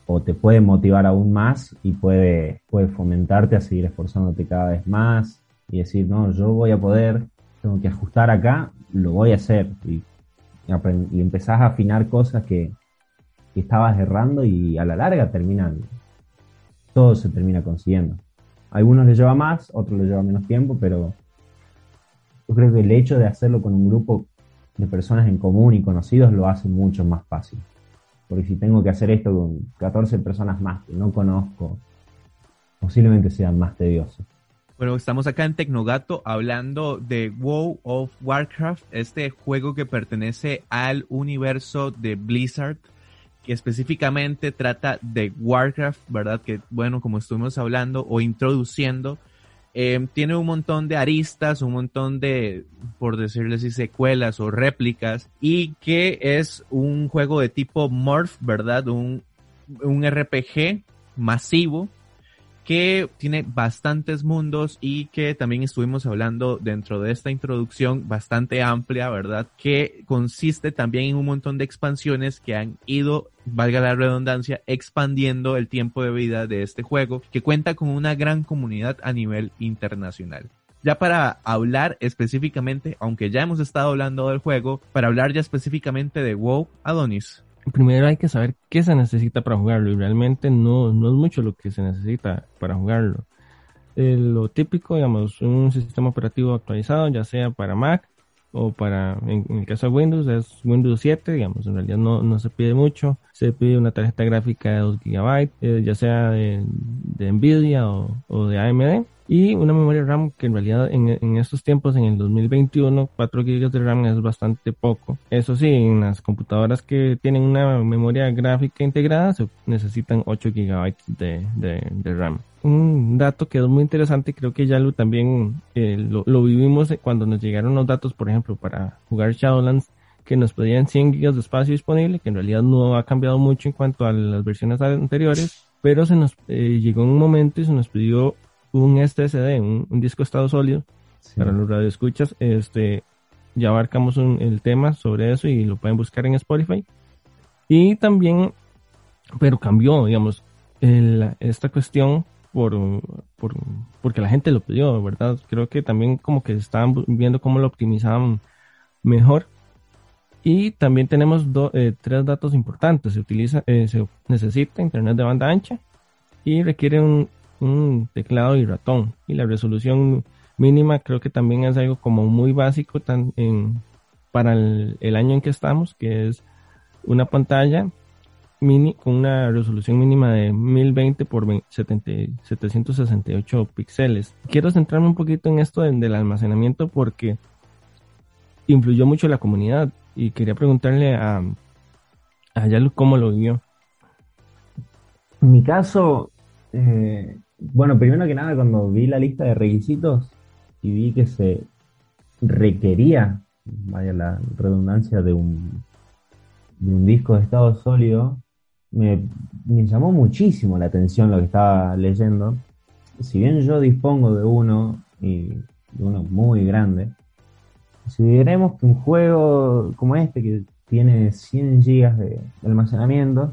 O te puede motivar aún más y puede, puede fomentarte a seguir esforzándote cada vez más y decir, no, yo voy a poder, tengo que ajustar acá, lo voy a hacer. Y, y empezás a afinar cosas que, que estabas errando y a la larga terminan, todo se termina consiguiendo. Algunos les lleva más, otros les lleva menos tiempo, pero yo creo que el hecho de hacerlo con un grupo de personas en común y conocidos lo hace mucho más fácil. Porque si tengo que hacer esto con 14 personas más que no conozco, posiblemente sea más tedioso. Bueno, estamos acá en Tecnogato hablando de WoW of Warcraft, este juego que pertenece al universo de Blizzard, que específicamente trata de Warcraft, ¿verdad? Que bueno, como estuvimos hablando o introduciendo, eh, tiene un montón de aristas, un montón de, por decirlo así, secuelas o réplicas, y que es un juego de tipo Morph, ¿verdad? Un, un RPG masivo que tiene bastantes mundos y que también estuvimos hablando dentro de esta introducción bastante amplia, ¿verdad? Que consiste también en un montón de expansiones que han ido, valga la redundancia, expandiendo el tiempo de vida de este juego, que cuenta con una gran comunidad a nivel internacional. Ya para hablar específicamente, aunque ya hemos estado hablando del juego, para hablar ya específicamente de WoW, Adonis, primero hay que saber qué se necesita para jugarlo y realmente no, no es mucho lo que se necesita para jugarlo. Eh, lo típico, digamos, un sistema operativo actualizado, ya sea para Mac o para, en, el caso de Windows, es Windows 7, digamos, en realidad no, no se pide mucho. Se pide una tarjeta gráfica de 2 GB, eh, ya sea de, Nvidia o, o de AMD y una memoria RAM que en realidad en, estos tiempos, en el 2021, 4 GB de RAM es bastante poco. Eso sí, en las computadoras que tienen una memoria gráfica integrada se necesitan 8 GB de, de, RAM. Un dato que es muy interesante, creo que ya lo también eh, lo, lo, vivimos cuando nos llegaron los datos, por ejemplo, para jugar Shadowlands, que nos pedían 100 GB de espacio disponible, que en realidad no ha cambiado mucho en cuanto a las versiones anteriores, pero se nos eh, llegó un momento y se nos pidió un SSD, un, un disco estado sólido, para los radioescuchas, este, ya abarcamos el tema sobre eso y lo pueden buscar en Spotify. Y también, pero cambió, digamos, esta cuestión por, por, porque la gente lo pidió, ¿verdad? Creo que también como que estaban viendo cómo lo optimizaban mejor. Y también tenemos eh, tres datos importantes. Se utiliza, eh, se necesita internet de banda ancha y requiere un un teclado y ratón. Y la resolución mínima creo que también es algo como muy básico tan en, para el, año en que estamos, que es una pantalla mini con una resolución mínima de 1020 por 768 píxeles. Quiero centrarme un poquito en esto del, almacenamiento porque influyó mucho la comunidad y quería preguntarle a, a Yalu cómo lo vivió. En mi caso, eh, bueno, primero que nada, cuando vi la lista de requisitos y vi que se requería, vaya la redundancia, de un, de un disco de estado sólido, me, llamó muchísimo la atención lo que estaba leyendo. Si bien yo dispongo de uno, y de uno muy grande, si diremos que un juego como este, que tiene 100 GB de almacenamiento,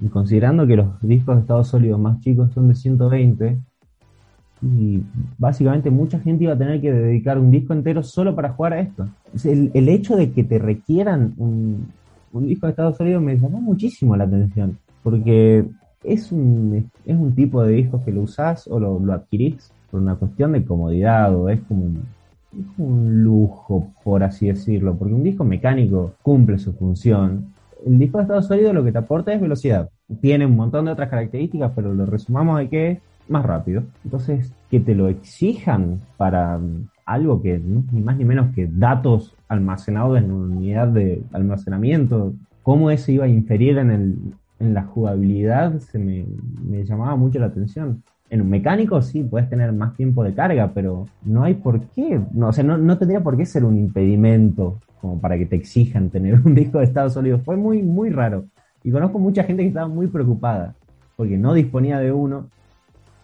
y considerando que los discos de estado sólido más chicos son de 120, y básicamente mucha gente iba a tener que dedicar un disco entero solo para jugar a esto. El hecho de que te requieran un, un, disco de estado sólido me llamó muchísimo la atención, porque es un, es un tipo de disco que lo usás o lo, lo adquirís por una cuestión de comodidad o es como un, es un lujo, por así decirlo, porque un disco mecánico cumple su función, el disco de estado sólido lo que te aporta es velocidad. Tiene un montón de otras características, pero lo resumamos de que es más rápido. Entonces, que te lo exijan para algo que ni más ni menos que datos almacenados en una unidad de almacenamiento, cómo eso iba a inferir en, el, en la jugabilidad, se me, me llamaba mucho la atención. En un mecánico sí, puedes tener más tiempo de carga, pero no hay por qué, no, o sea, no, no tendría por qué ser un impedimento como para que te exijan tener un disco de estado sólido. Fue muy, muy raro. Y conozco mucha gente que estaba muy preocupada porque no disponía de uno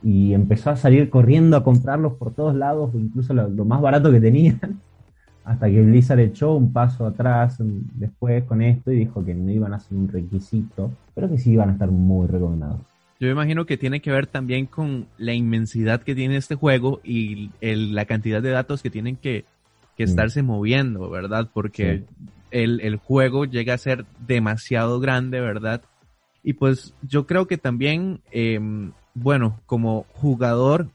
y empezó a salir corriendo a comprarlos por todos lados, incluso lo, más barato que tenían, hasta que Blizzard echó un paso atrás después con esto y dijo que no iban a ser un requisito, pero que sí iban a estar muy recomendados. Yo me imagino que tiene que ver también con la inmensidad que tiene este juego y la cantidad de datos que tienen que que estarse moviendo, ¿verdad? Porque el, el juego llega a ser demasiado grande, ¿verdad? Y pues yo creo que también, em, bueno, como jugador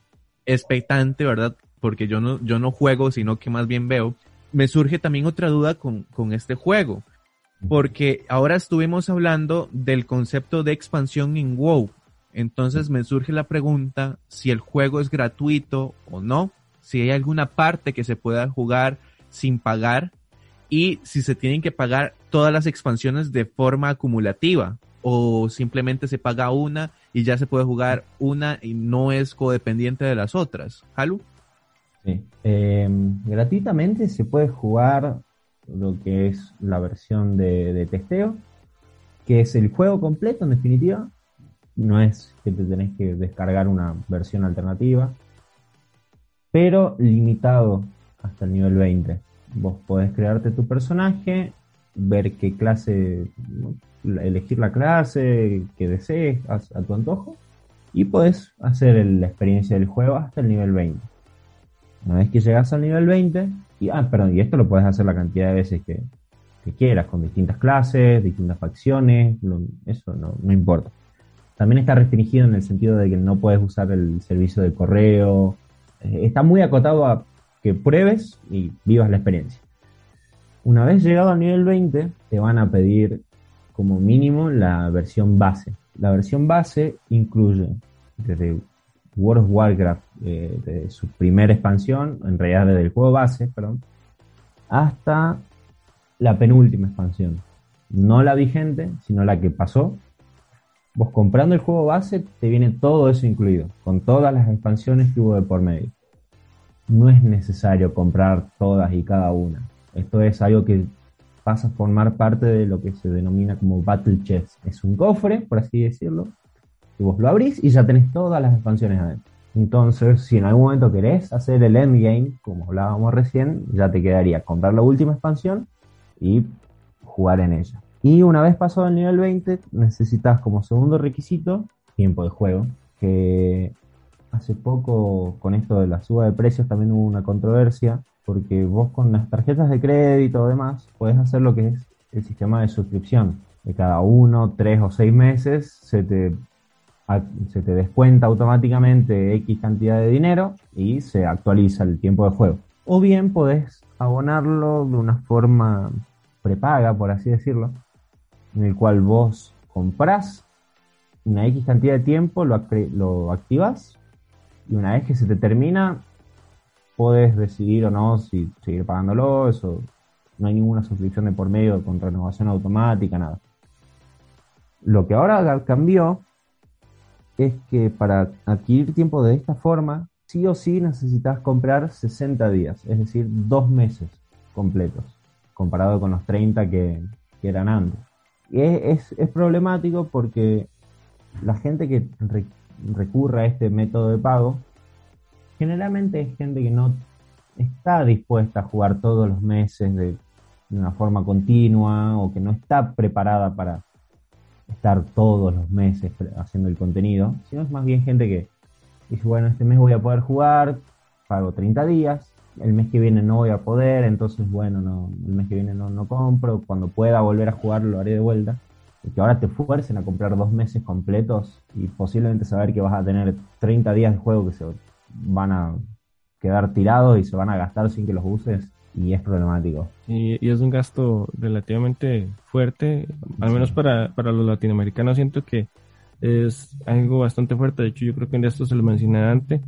expectante, ¿verdad? Porque yo no, yo no juego, sino que más bien veo, me surge también otra duda con, con este juego. Porque ahora estuvimos hablando del concepto de expansión en WoW. Entonces me surge la pregunta si el juego es gratuito o no, si hay alguna parte que se pueda jugar sin pagar y si se tienen que pagar todas las expansiones de forma acumulativa o simplemente se paga una y ya se puede jugar una y no es codependiente de las otras. ¿Halu? Sí. Eh, gratuitamente se puede jugar lo que es la versión de, de, testeo, que es el juego completo en definitiva. No es que te tenés que descargar una versión alternativa, pero limitado hasta el nivel 20. Vos podés crearte tu personaje, ver qué clase, elegir la clase que desees a, a tu antojo y podés hacer la experiencia del juego hasta el nivel 20. Una vez que llegas al nivel 20, y, ah, perdón, y esto lo puedes hacer la cantidad de veces que, quieras, con distintas clases, distintas facciones, eso no, no, importa. También está restringido en el sentido de que no puedes usar el servicio de correo. Eh, está muy acotado a que pruebes y vivas la experiencia. Una vez llegado al nivel 20, te van a pedir como mínimo la versión base. La versión base incluye desde World of Warcraft, eh, de su primera expansión, en realidad desde el juego base, perdón, hasta la penúltima expansión. No la vigente, sino la que pasó. Vos comprando el juego base te viene todo eso incluido, con todas las expansiones que hubo de por medio. No es necesario comprar todas y cada una. Esto es algo que pasa a formar parte de lo que se denomina como Battle Chest. Es un cofre, por así decirlo, y vos lo abrís y ya tenés todas las expansiones adentro. Entonces, si en algún momento querés hacer el endgame, como hablábamos recién, ya te quedaría comprar la última expansión y jugar en ella. Y una vez pasado el nivel 20, necesitas como segundo requisito tiempo de juego, que hace poco con esto de la suba de precios también hubo una controversia, porque vos con las tarjetas de crédito o demás podés hacer lo que es el sistema de suscripción. De cada uno, tres o seis meses se te se te descuenta automáticamente X cantidad de dinero y se actualiza el tiempo de juego. O bien podés abonarlo de una forma prepaga, por así decirlo, en el cual vos comprás una X cantidad de tiempo, lo, lo activas y una vez que se te termina, podés decidir o no si seguir pagándolo, eso no hay ninguna suscripción de por medio con renovación automática, nada. Lo que ahora cambió es que para adquirir tiempo de esta forma, sí o sí necesitas comprar 60 días, es decir, dos meses completos, comparado con los 30 que, eran antes. Y es, es, problemático porque la gente que re, recurre a este método de pago, generalmente es gente que no está dispuesta a jugar todos los meses de, una forma continua o que no está preparada para estar todos los meses haciendo el contenido, sino es más bien gente que dice, bueno, este mes voy a poder jugar, pago 30 días, el mes que viene no voy a poder, entonces bueno, no, el mes que viene no, no compro, cuando pueda volver a jugar lo haré de vuelta. Y que ahora te fuercen a comprar dos meses completos y posiblemente saber que vas a tener 30 días de juego que se van a quedar tirados y se van a gastar sin que los uses, y es problemático. Y, es un gasto relativamente fuerte, al menos para, para los latinoamericanos siento que es algo bastante fuerte. De hecho, yo creo que en esto se lo mencioné antes,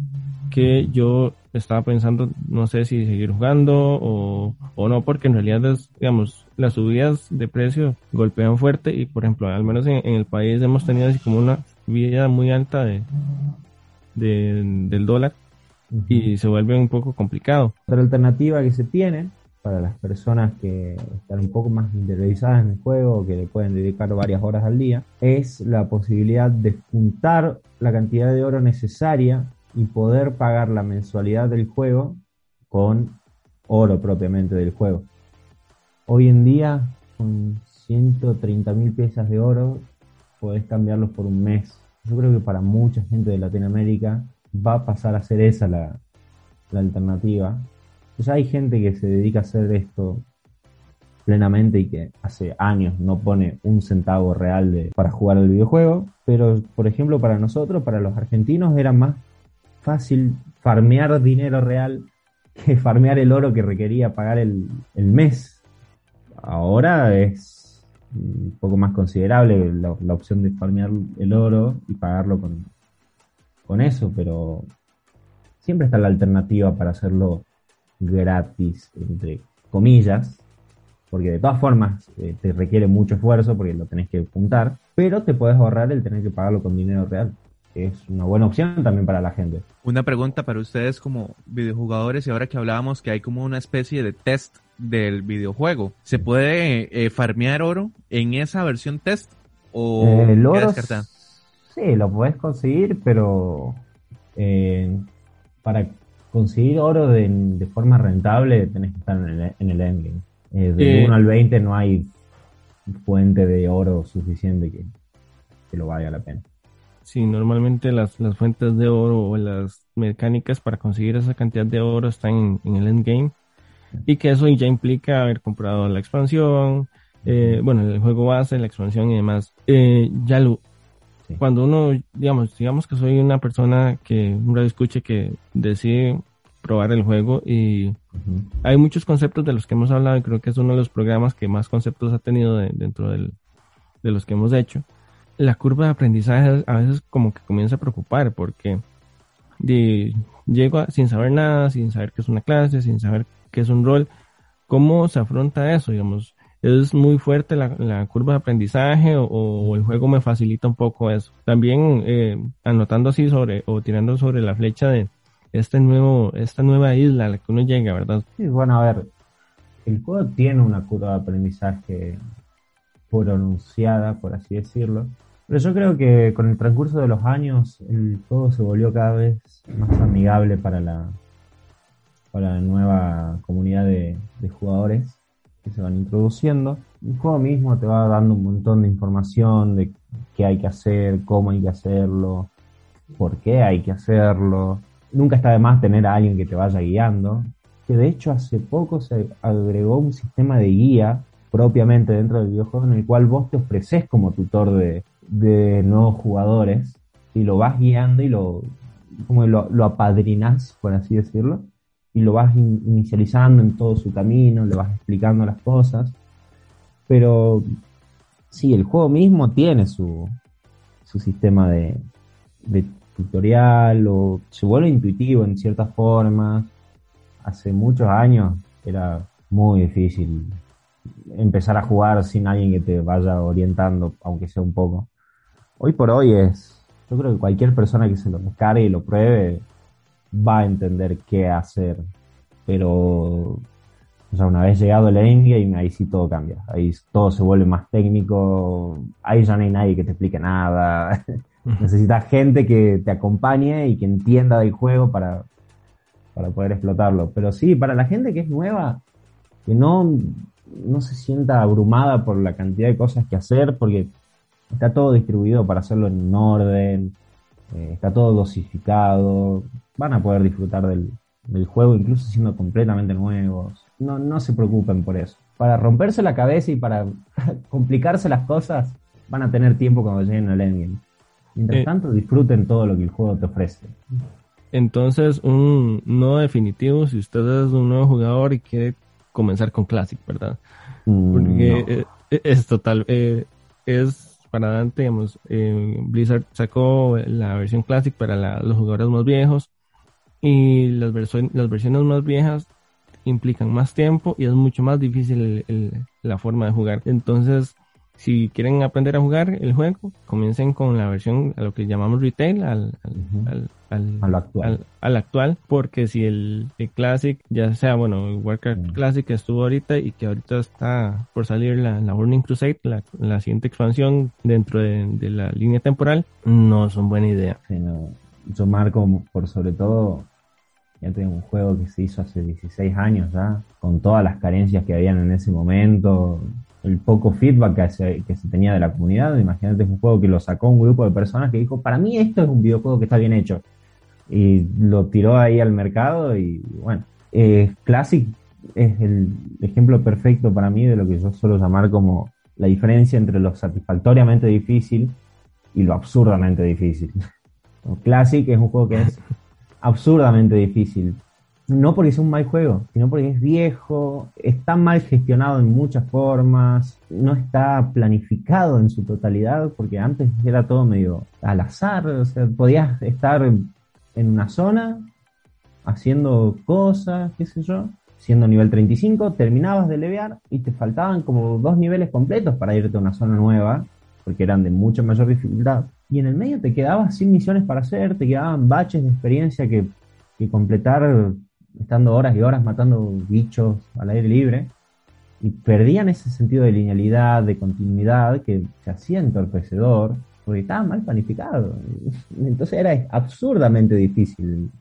que yo estaba pensando, no sé si seguir jugando o, o no, porque en realidad, digamos, las subidas de precio golpean fuerte y, por ejemplo, al menos en, el país hemos tenido así como una vida muy alta de, de del dólar y se vuelve un poco complicado. Otra alternativa que se tiene para las personas que están un poco más interiorizadas en el juego, que le pueden dedicar varias horas al día, es la posibilidad de juntar la cantidad de oro necesaria y poder pagar la mensualidad del juego con oro propiamente del juego. Hoy en día, con 130 mil piezas de oro, podés cambiarlos por un mes. Yo creo que para mucha gente de Latinoamérica va a pasar a ser esa la, la alternativa. Ya hay gente que se dedica a hacer esto plenamente y que hace años no pone un centavo real de, para jugar el videojuego, pero por ejemplo para nosotros, para los argentinos, era más fácil farmear dinero real que farmear el oro que requería pagar el, el mes. Ahora es un poco más considerable la, opción de farmear el oro y pagarlo con, con eso, pero siempre está la alternativa para hacerlo gratis, entre comillas, porque de todas formas eh, te requiere mucho esfuerzo porque lo tenés que juntar, pero te puedes ahorrar el tener que pagarlo con dinero real. Es una buena opción también para la gente. Una pregunta para ustedes como videojugadores y ahora que hablábamos que hay como una especie de test del videojuego, ¿se puede eh, farmear oro en esa versión test o eh, el oro sí lo puedes conseguir pero eh, para conseguir oro de, de, forma rentable tenés que estar en el, en el endgame. Eh, del eh, 1 al 20 no hay fuente de oro suficiente que, que lo valga la pena. Sí, normalmente las, las, fuentes de oro o las mecánicas para conseguir esa cantidad de oro están en, en el endgame y que eso ya implica haber comprado la expansión, eh, bueno, el juego base, la expansión y demás. Eh, ya lo, sí. cuando uno, digamos, digamos que soy una persona que un radio escuche que decide probar el juego y uh -huh. hay muchos conceptos de los que hemos hablado y creo que es uno de los programas que más conceptos ha tenido de, dentro del, de los que hemos hecho. La curva de aprendizaje a veces como que comienza a preocupar porque de, llego a, sin saber nada, sin saber qué es una clase, sin saber qué es un rol. ¿Cómo se afronta eso? Digamos, ¿es muy fuerte la, la curva de aprendizaje o, o, el juego me facilita un poco eso? También eh, anotando así sobre o tirando sobre la flecha de este nuevo, esta nueva isla a la que uno llega, ¿verdad? Sí, bueno, a ver, el juego tiene una curva de aprendizaje pronunciada, por así decirlo, pero yo creo que con el transcurso de los años el juego se volvió cada vez más amigable para la, para la nueva comunidad de, jugadores que se van introduciendo. El juego mismo te va dando un montón de información de qué hay que hacer, cómo hay que hacerlo, por qué hay que hacerlo nunca está de más tener a alguien que te vaya guiando. Que de hecho hace poco se agregó un sistema de guía propiamente dentro del videojuego en el cual vos te ofreces como tutor de, de nuevos jugadores y lo vas guiando y lo, como lo, lo apadrinás, por así decirlo, y lo vas in, inicializando en todo su camino, le vas explicando las cosas. Pero sí, el juego mismo tiene su, su sistema de, de tutorial o se vuelve intuitivo en ciertas formas. Hace muchos años era muy difícil empezar a jugar sin alguien que te vaya orientando, aunque sea un poco. Hoy por hoy es, yo creo que cualquier persona que se lo descargue y lo pruebe va a entender qué hacer. Pero, una vez llegado el endgame, ahí sí todo cambia. Ahí todo se vuelve más técnico. Ahí ya no hay nadie que te explique nada. Necesitas gente que te acompañe y que entienda del juego para, para poder explotarlo. Pero sí, para la gente que es nueva, que no, no se sienta abrumada por la cantidad de cosas que hacer, porque está todo distribuido para hacerlo en orden, eh, está todo dosificado, van a poder disfrutar del, del juego incluso siendo completamente nuevos. No, no se preocupen por eso. Para romperse la cabeza y para complicarse las cosas, van a tener tiempo cuando lleguen al endgame. Mientras eh, tanto, disfruten todo lo que el juego te ofrece. Entonces, un no definitivo si usted es un nuevo jugador y quiere comenzar con Classic, ¿verdad? Mm, Porque no. eh, es total, eh, es para adelante, digamos, eh, Blizzard sacó la versión Classic para la, los jugadores más viejos y las, versiones las versiones más viejas implican más tiempo y es mucho más difícil el, el, la forma de jugar. Entonces, si quieren aprender a jugar el juego, comiencen con la versión a lo que llamamos retail, al, al, uh -huh. al, al, al actual. al, actual. porque si el, el, Classic, ya sea, bueno, el Warcraft uh -huh. Classic que estuvo ahorita y que ahorita está por salir la, la Burning Crusade, la, la siguiente expansión dentro de, de, la línea temporal, no son buena idea. Sí, no. Yo marco por sobre todo ya tengo un juego que se hizo hace 16 años ya, con todas las carencias que habían en ese momento, el poco feedback que se, que se tenía de la comunidad. Imagínate, un juego que lo sacó un grupo de personas que dijo, para mí esto es un videojuego que está bien hecho. Y lo tiró ahí al mercado y bueno, eh, Classic es el ejemplo perfecto para mí de lo que yo suelo llamar como la diferencia entre lo satisfactoriamente difícil y lo absurdamente difícil. Classic es un juego que es absurdamente difícil. No porque sea un mal juego, sino porque es viejo, está mal gestionado en muchas formas, no está planificado en su totalidad, porque antes era todo medio al azar, o sea, podías estar en una zona haciendo cosas, qué sé yo, siendo nivel 35, terminabas de levear y te faltaban como dos niveles completos para irte a una zona nueva, porque eran de mucha mayor dificultad. Y en el medio te quedabas sin misiones para hacer, te quedaban baches de experiencia que, que completar estando horas y horas matando bichos al aire libre. Y perdían ese sentido de linealidad, de continuidad que se hacía entorpecedor porque estaba mal planificado. Entonces era absurdamente difícil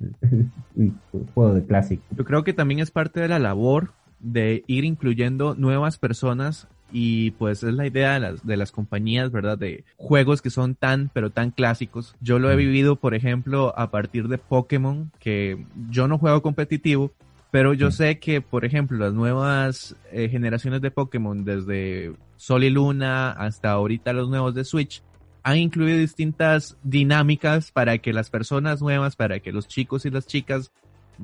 el, juego de Classic. Yo creo que también es parte de la labor de ir incluyendo nuevas personas y pues es la idea de las, de las compañías, ¿verdad? De juegos que son tan, pero tan clásicos. Yo lo he vivido, por ejemplo, a partir de Pokémon, que yo no juego competitivo, pero yo sé que, por ejemplo, las nuevas eh, generaciones de Pokémon, desde Sol y Luna hasta ahorita los nuevos de Switch, han incluido distintas dinámicas para que las personas nuevas, para que los chicos y las chicas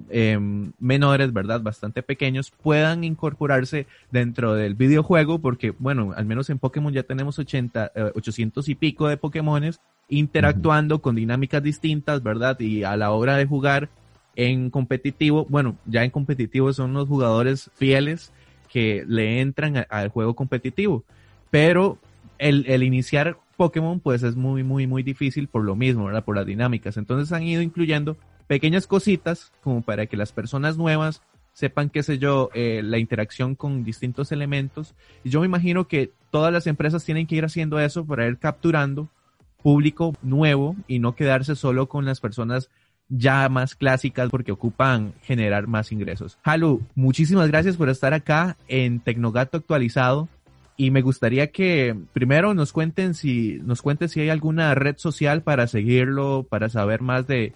em, menores, ¿verdad? Bastante pequeños, puedan incorporarse dentro del videojuego, porque, bueno, al menos en Pokémon ya tenemos 80, 800 eh, y pico de Pokémones interactuando con dinámicas distintas, ¿verdad? Y a la hora de jugar en competitivo, bueno, ya en competitivo son los jugadores fieles que le entran al juego competitivo, pero el, el iniciar Pokémon pues es muy, muy, muy difícil por lo mismo, ¿verdad? Por las dinámicas. Entonces han ido incluyendo pequeñas cositas como para que las personas nuevas sepan, qué sé yo, eh, la interacción con distintos elementos. Y yo me imagino que todas las empresas tienen que ir haciendo eso para ir capturando público nuevo y no quedarse solo con las personas ya más clásicas porque ocupan generar más ingresos. Halu, muchísimas gracias por estar acá en Tecnogato actualizado y me gustaría que primero nos cuenten si nos cuenten si hay alguna red social para seguirlo, para saber más de,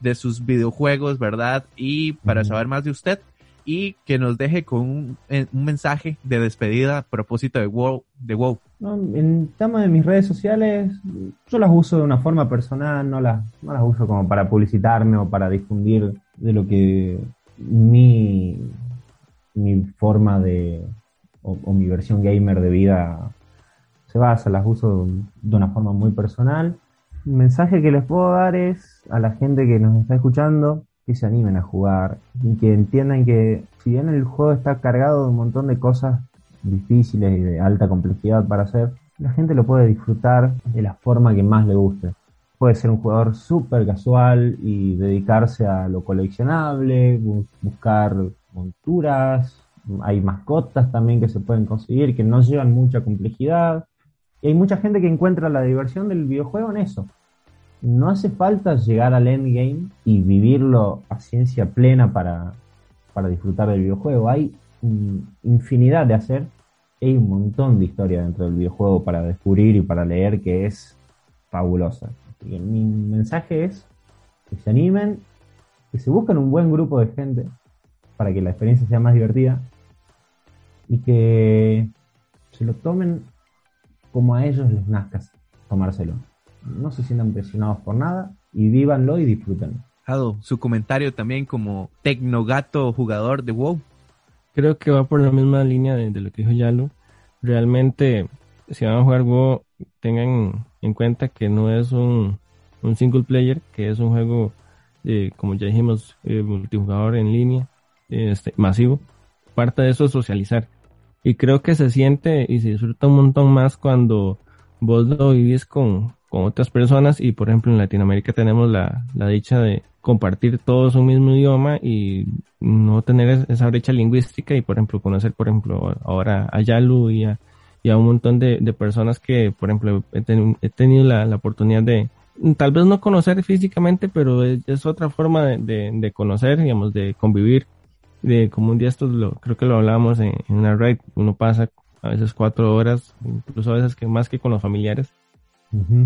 de sus videojuegos, ¿verdad? Y para saber más de usted y que nos deje con un, eh, un, mensaje de despedida a propósito de WoW. De WoW. en tema de mis redes sociales, yo las uso de una forma personal, no las, no las uso como para publicitarme o para difundir de lo que mi, mi forma de, o, mi versión gamer de vida se basa, las uso de una forma muy personal. Un mensaje que les puedo dar es a la gente que nos está escuchando que se animen a jugar y que entiendan que si bien el juego está cargado de un montón de cosas difíciles y de alta complejidad para hacer, la gente lo puede disfrutar de la forma que más le guste. Puede ser un jugador súper casual y dedicarse a lo coleccionable, buscar monturas, hay mascotas también que se pueden conseguir que no llevan mucha complejidad. Y hay mucha gente que encuentra la diversión del videojuego en eso. No hace falta llegar al endgame y vivirlo a ciencia plena para, para disfrutar del videojuego. Hay infinidad de hacer. Hay un montón de historia dentro del videojuego para descubrir y para leer que es fabulosa. mi mensaje es que se animen, que se busquen un buen grupo de gente para que la experiencia sea más divertida y que se lo tomen como a ellos les nazca tomárselo. No se sientan presionados por nada y vívanlo y disfrútenlo. su comentario también como tecnogato jugador de WoW. Creo que va por la misma línea de, lo que dijo Yalo. Realmente, si van a jugar WoW, tengan en cuenta que no es un, single player, que es un juego, eh, como ya dijimos, eh, multijugador en línea, este, masivo. Parte de eso es socializar. Y creo que se siente y se disfruta un montón más cuando vos lo vivís con, con otras personas y por ejemplo en Latinoamérica tenemos la, la dicha de compartir todos un mismo idioma y no tener esa brecha lingüística y por ejemplo conocer por ejemplo ahora a Yalu y a, y a un montón de, de, personas que por ejemplo he, tenido la, la, oportunidad de tal vez no conocer físicamente pero es, es otra forma de, de, de, conocer digamos de convivir de como un día esto lo, creo que lo hablábamos en, una raid, uno pasa a veces cuatro horas, incluso a veces que más que con los familiares,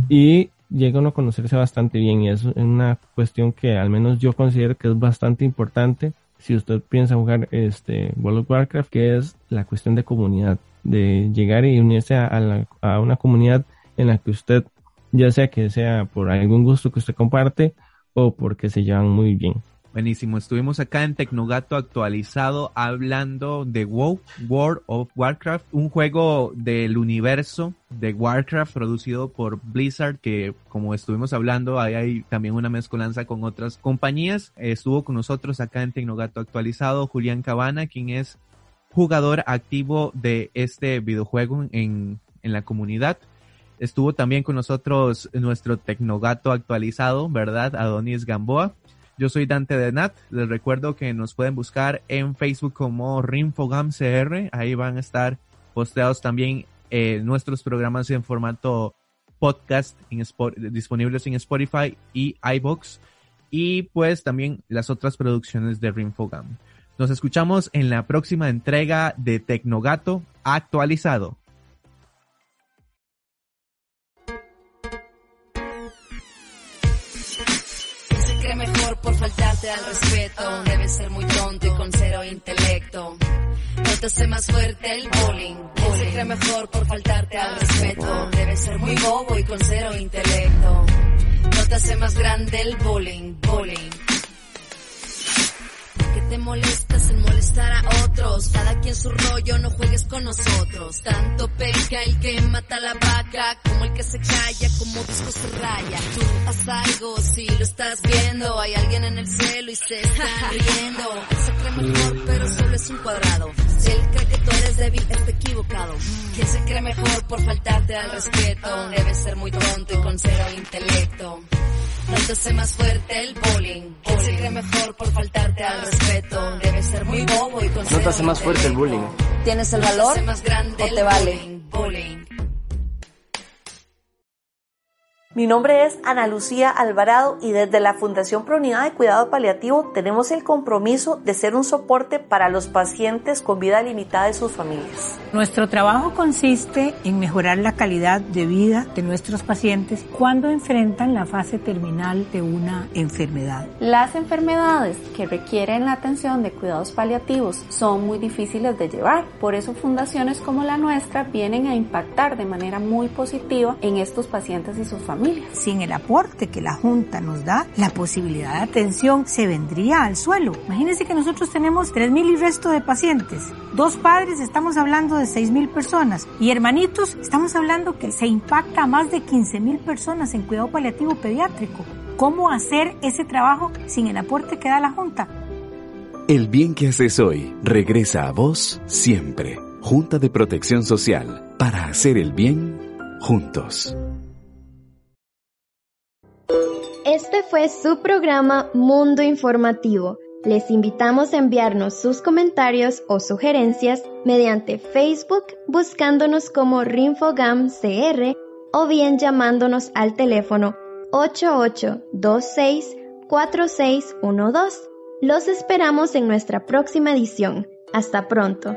y llega uno a conocerse bastante bien y eso es una cuestión que al menos yo considero que es bastante importante si usted piensa jugar este World of Warcraft, que es la cuestión de comunidad, de llegar y unirse a, a una comunidad en la que usted, ya sea que sea por algún gusto que usted comparte o porque se llevan muy bien. Buenísimo, estuvimos acá en Tecnogato actualizado hablando de WoW, World of Warcraft, un juego del universo de Warcraft producido por Blizzard que como estuvimos hablando hay también una mezcolanza con otras compañías. Estuvo con nosotros acá en Tecnogato actualizado Julián Cabana, quien es jugador activo de este videojuego en, en la comunidad. Estuvo también con nosotros nuestro Tecnogato actualizado, ¿verdad? Adonis Gamboa. Yo soy Dante de Nat. Les recuerdo que nos pueden buscar en Facebook como RinfogamCR. Ahí van a estar posteados también eh, nuestros programas en formato podcast disponibles en Spotify y iBox. Y pues también las otras producciones de Rinfogam. Nos escuchamos en la próxima entrega de Tecnogato actualizado. Faltarte al respeto. Debes ser muy tonto y con cero intelecto. No te hace más fuerte el bullying. Se cree mejor por faltarte al respeto. Debes ser muy bobo y con cero intelecto. No te hace más grande el bullying, bullying te molestas en molestar a otros. Cada quien su rollo, no juegues con nosotros. Tanto peca el que mata la vaca, como el que se calla, como disco se raya. Tú haz algo, si lo estás viendo. Hay alguien en el cielo y se está riendo. Se cree mejor, pero solo es un cuadrado. Si él cree que tú eres débil, está equivocado. ¿Quién se cree mejor por faltarte al respeto? Debe ser muy tonto y con cero intelecto. No te hace más fuerte el bullying. ¿Quién se cree mejor por faltarte al respeto? Debe ser muy bobo y con No te hace más fuerte el bullying. ¿Tienes el valor o te vale? Mi nombre es Ana Lucía Alvarado y desde la Fundación Pro Unidad de Cuidado Paliativo tenemos el compromiso de ser un soporte para los pacientes con vida limitada y sus familias. Nuestro trabajo consiste en mejorar la calidad de vida de nuestros pacientes cuando enfrentan la fase terminal de una enfermedad. Las enfermedades que requieren la atención de cuidados paliativos son muy difíciles de llevar, por eso fundaciones como la nuestra vienen a impactar de manera muy positiva en estos pacientes y sus familias. Sin el aporte que la Junta nos da, la posibilidad de atención se vendría al suelo. Imagínense que nosotros tenemos 3.000 y resto de pacientes. Dos padres, estamos hablando de 6.000 personas. Y hermanitos, estamos hablando que se impacta a más de 15.000 personas en cuidado paliativo pediátrico. ¿Cómo hacer ese trabajo sin el aporte que da la Junta? El bien que haces hoy regresa a vos siempre. Junta de Protección Social. Para hacer el bien juntos. Fue su programa Mundo Informativo. Les invitamos a enviarnos sus comentarios o sugerencias mediante Facebook buscándonos como RinfogamCR o bien llamándonos al teléfono 88264612. Los esperamos en nuestra próxima edición. Hasta pronto.